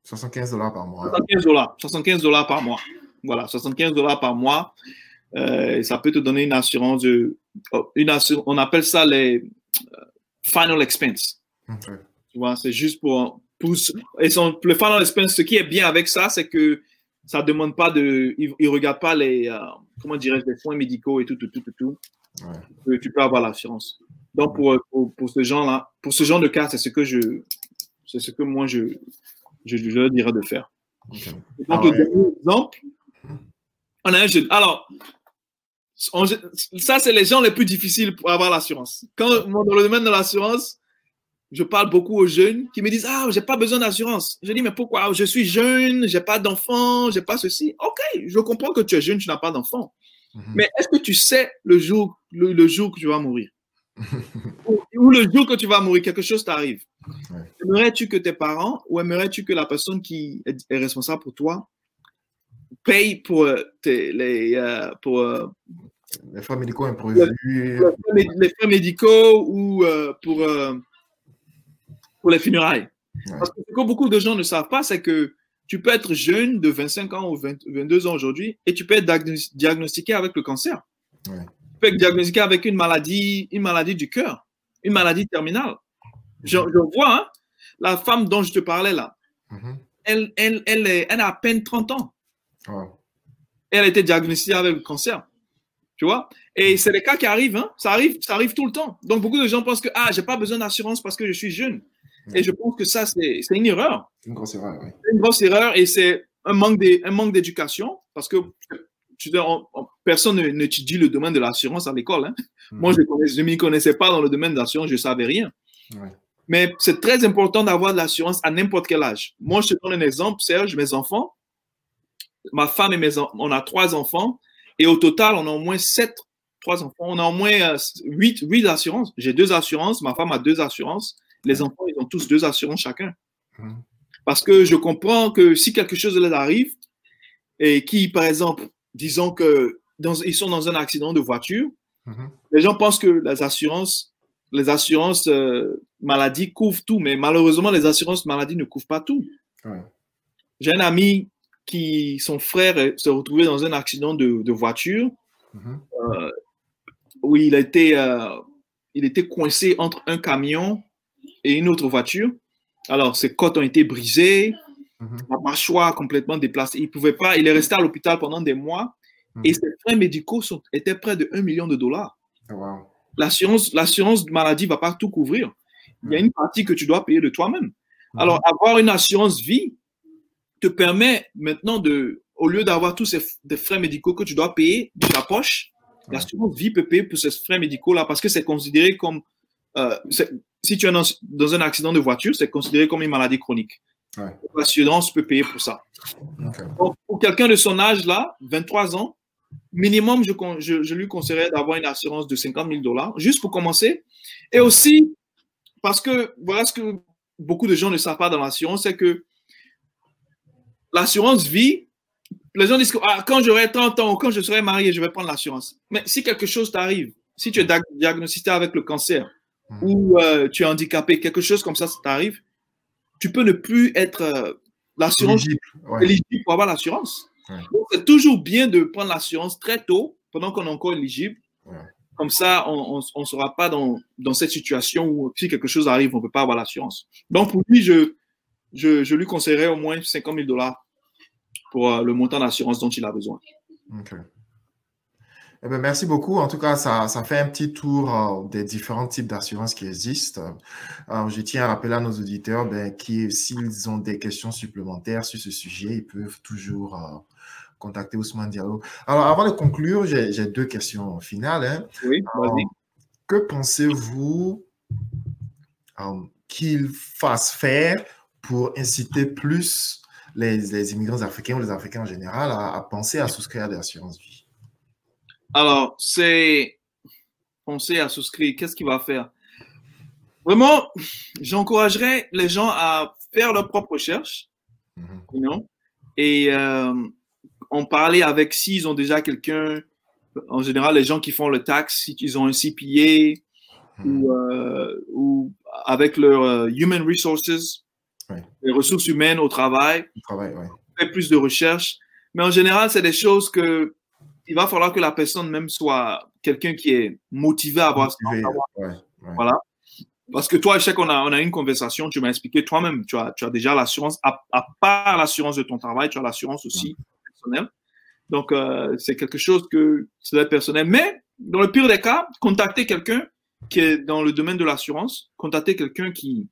75 dollars par mois. 75 dollars. 75 dollars par mois. Voilà, 75 dollars par mois. Euh, ça peut te donner une assurance de, oh, une on appelle ça les euh, final expense. Tu vois, c'est juste pour, pour et son, le final expense, ce qui est bien avec ça, c'est que ça demande pas de, il, ne regarde pas les, euh, comment dirais-je, les soins médicaux et tout, tout, tout, tout, tout. Tu peux avoir l'assurance. Donc pour, pour, pour ce genre-là, pour ce genre de cas, c'est ce que je, c'est ce que moi je, je, je dirais de faire. Donc, ah le exemple, on a un jeune. Alors, ça, c'est les gens les plus difficiles pour avoir l'assurance. Quand, dans le domaine de l'assurance, je parle beaucoup aux jeunes qui me disent Ah, j'ai pas besoin d'assurance. Je dis Mais pourquoi? Je suis jeune, j'ai pas d'enfant, j'ai pas ceci. Ok, je comprends que tu es jeune, tu n'as pas d'enfant. Mhm. Mais est-ce que tu sais le jour, le jour que tu vas mourir? Ou, le jour que tu vas mourir, quelque chose t'arrive. Aimerais-tu que tes parents ou aimerais-tu que la personne qui est, responsable pour toi paye pour, euh, les, euh, pour euh, les frais médicaux imprévus Les, frais médicaux ou pour, pour les funérailles. Parce que ce que beaucoup de gens ne savent pas, c'est que tu peux être jeune de 25 ans ou 22 ans aujourd'hui et tu peux être diagnostiqué avec le cancer. Ouais peut être diagnostiqué avec une maladie, une maladie du cœur, une maladie terminale. Je, vois hein, la femme dont je te parlais là. Mm-hmm. elle, elle, elle, est, elle, a à peine 30 ans. Elle a été diagnostiquée avec le cancer. Tu vois? Et c'est les cas qui arrivent. Hein? Ça arrive. Ça arrive tout le temps. Donc, beaucoup de gens pensent que ah, j'ai pas besoin d'assurance parce que je suis jeune. Et je pense que ça, c'est une erreur. Une grosse erreur, oui. Une grosse erreur et c'est un manque d'éducation parce que personne n'étudie le domaine de l'assurance à l'école. Hein. Mhm. Moi, je ne m'y connaissais pas dans le domaine de l'assurance, je ne savais rien. Mais c'est très important d'avoir de l'assurance à n'importe quel âge. Moi, je te donne un exemple, Serge, mes enfants, ma femme et mes enfants, on a trois enfants, et au total, on a au moins sept, trois enfants, on a au moins euh, huit, huit assurances. J'ai deux assurances, ma femme a deux assurances, les enfants, ils ont tous deux assurances chacun. Mhm. Parce que je comprends que si quelque chose leur arrive, et qui, par exemple, disons que dans, ils sont dans un accident de voiture, mhm. les gens pensent que les assurances, les assurances euh, maladie couvrent tout, mais malheureusement, les assurances maladie ne couvrent pas tout. J'ai un ami qui, son frère s'est retrouvé dans un accident de, voiture mhm. euh, où il euh, il était coincé entre un camion et une autre voiture. Alors, ses côtes ont été brisées, Mhm. La mâchoire complètement déplacée. Il pouvait pas, il est resté à l'hôpital pendant des mois et mhm. ses frais médicaux sont, étaient près de 1 million de dollars. Oh, l'assurance, l'assurance maladie ne va pas tout couvrir. Il y a une partie que tu dois payer de toi-même. Mhm. Alors, avoir une assurance vie te permet maintenant de, au lieu d'avoir tous ces des frais médicaux que tu dois payer de ta poche, l'assurance vie peut payer pour ces frais médicaux-là parce que c'est considéré comme, euh, si tu es dans, dans, un accident de voiture, c'est considéré comme une maladie chronique. L'assurance peut payer pour ça. pour quelqu'un de son âge là, 23 ans, minimum, je, je, lui conseillerais d'avoir une assurance de 50 000 dollars, juste pour commencer. Et aussi, parce que voilà ce que beaucoup de gens ne savent pas dans l'assurance, c'est que l'assurance vie, les gens disent que ah, quand j'aurai 30 ans ou quand je serai marié, je vais prendre l'assurance. Mais si quelque chose t'arrive, si tu es diagnostiqué avec le cancer hmm. ou euh, tu es handicapé, quelque chose comme ça, ça t'arrive, tu peux ne plus être euh, l'assurance éligible, pour avoir l'assurance. c'est toujours bien de prendre l'assurance très tôt, pendant qu'on est encore éligible. Comme ça, on ne sera pas dans, dans, cette situation où si quelque chose arrive, on ne peut pas avoir l'assurance. Donc, pour lui, je, je, je, lui conseillerais au moins 50 000 dollars pour euh, le montant d'assurance dont il a besoin. Eh ben, merci beaucoup. En tout cas, ça, ça fait un petit tour euh, des différents types d'assurances qui existent. Euh, je tiens à rappeler à nos auditeurs ben, qui, s'ils ont des questions supplémentaires sur ce sujet, ils peuvent toujours euh, contacter Ousmane Diallo. Alors, avant de conclure, j'ai deux questions finales. Hein. Oui, que pensez-vous qu'il fasse faire pour inciter plus les, les, immigrants africains ou les Africains en général à, à penser à souscrire à des assurances vie? Alors, c'est penser à souscrire. Qu'est-ce qu'il va faire? Vraiment, j'encouragerais les gens à faire leur propre recherche. Mm et euh, en parler avec s'ils ont déjà quelqu'un, en général, les gens qui font le tax, si ils ont un CPA mhm. euh, ou, avec leur euh, human resources, les ressources humaines au travail, travail faire plus de recherche. Mais en général, c'est des choses que il va falloir que la personne même soit quelqu'un qui est motivé à avoir ça. Voilà. Parce que toi, je sais qu'on a, on a une conversation, tu m'as expliqué toi-même, tu as, tu as déjà l'assurance, à, part l'assurance de ton travail, tu as l'assurance aussi personnelle. Donc, euh, c'est quelque chose que c'est personnel. Mais, dans le pire des cas, contacter quelqu'un qui est dans le domaine de l'assurance, contacter quelqu'un qui,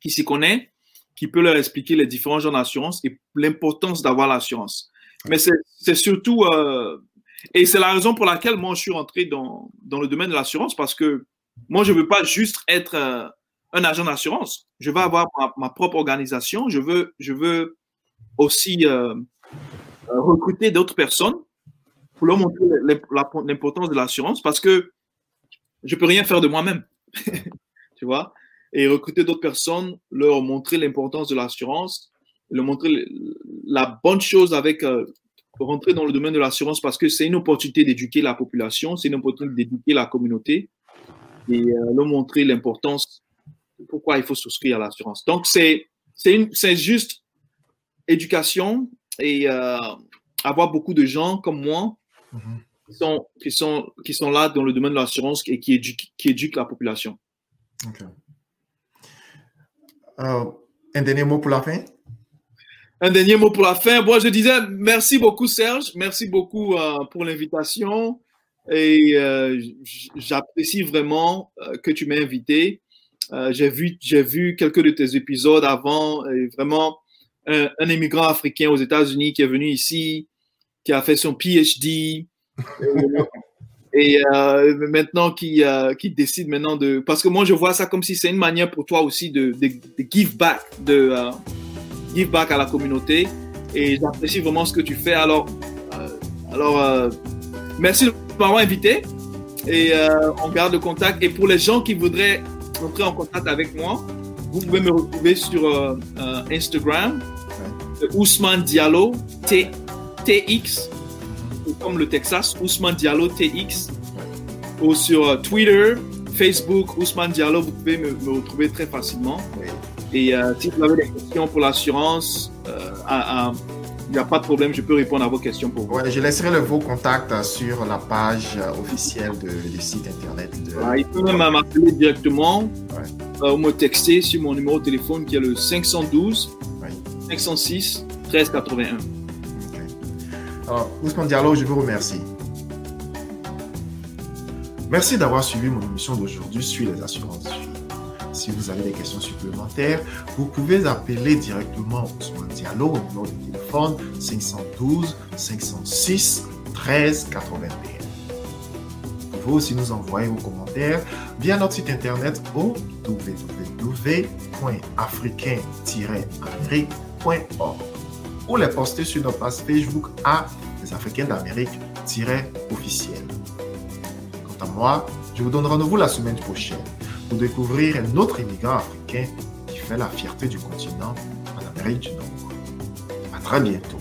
qui s'y connaît, qui peut leur expliquer les différents genres d'assurance et l'importance d'avoir l'assurance. Mais c'est surtout, euh, et c'est la raison pour laquelle moi je suis rentré dans, dans le domaine de l'assurance parce que moi je veux pas juste être euh, un agent d'assurance. Je veux avoir ma, propre organisation. Je veux, je veux aussi euh, recruter d'autres personnes pour leur montrer l'importance de l'assurance parce que je peux rien faire de moi-même. tu vois? Et recruter d'autres personnes, leur montrer l'importance de l'assurance le montrer la bonne chose avec euh, rentrer dans le domaine de l'assurance parce que c'est une opportunité d'éduquer la population, c'est une opportunité d'éduquer la communauté et euh, leur montrer l'importance, pourquoi il faut souscrire à l'assurance. Donc, c'est juste éducation et euh, avoir beaucoup de gens comme moi mm-hmm. qui, sont, qui, sont, qui sont là dans le domaine de l'assurance et qui éduquent, qui éduquent la population. un dernier mot pour la fin? Un dernier mot pour la fin. Bon, je disais merci beaucoup, Serge. Merci beaucoup euh, pour l'invitation. Et euh, j'apprécie vraiment euh, que tu m'aies invité. j'ai vu, j'ai vu quelques de tes épisodes avant. Et vraiment, un, un immigrant africain aux États-Unis qui est venu ici, qui a fait son PhD. et maintenant qui, qui décide maintenant de... Parce que moi, je vois ça comme si c'est une manière pour toi aussi de, de give back, de give back à la communauté et j'apprécie vraiment ce que tu fais. Alors, euh, alors euh, merci de m'avoir invité et euh, on garde le contact. Et pour les gens qui voudraient entrer en contact avec moi, vous pouvez me retrouver sur Instagram, Ousmane Diallo T, TX, comme le Texas, Ousmane Diallo TX, ou sur Twitter, Facebook, Ousmane Diallo, vous pouvez me, me retrouver très facilement. Et euh, si vous avez des questions pour l'assurance, euh, il n'y a pas de problème, je peux répondre à vos questions pour vous. je laisserai le, vos contacts sur la page officielle du site internet. De... il peut même m'appeler directement euh, ou me texter sur mon numéro de téléphone qui est le 512 506 1381. Alors, Ousmane Diallo, je vous remercie. Merci d'avoir suivi mon émission d'aujourd'hui sur les assurances si vous avez des questions supplémentaires, vous pouvez appeler directement Ousmane Diallo au numéro de téléphone 512 506 13 81. Vous pouvez aussi nous envoyer vos commentaires via notre site internet au www.africain-amérique.org ou les poster sur notre page Facebook à les Africains d'Amérique-officiel. Quant à moi, je vous donne rendez-vous la semaine prochaine pour découvrir un autre immigrant africain qui fait la fierté du continent en Amérique du Nord. À très bientôt.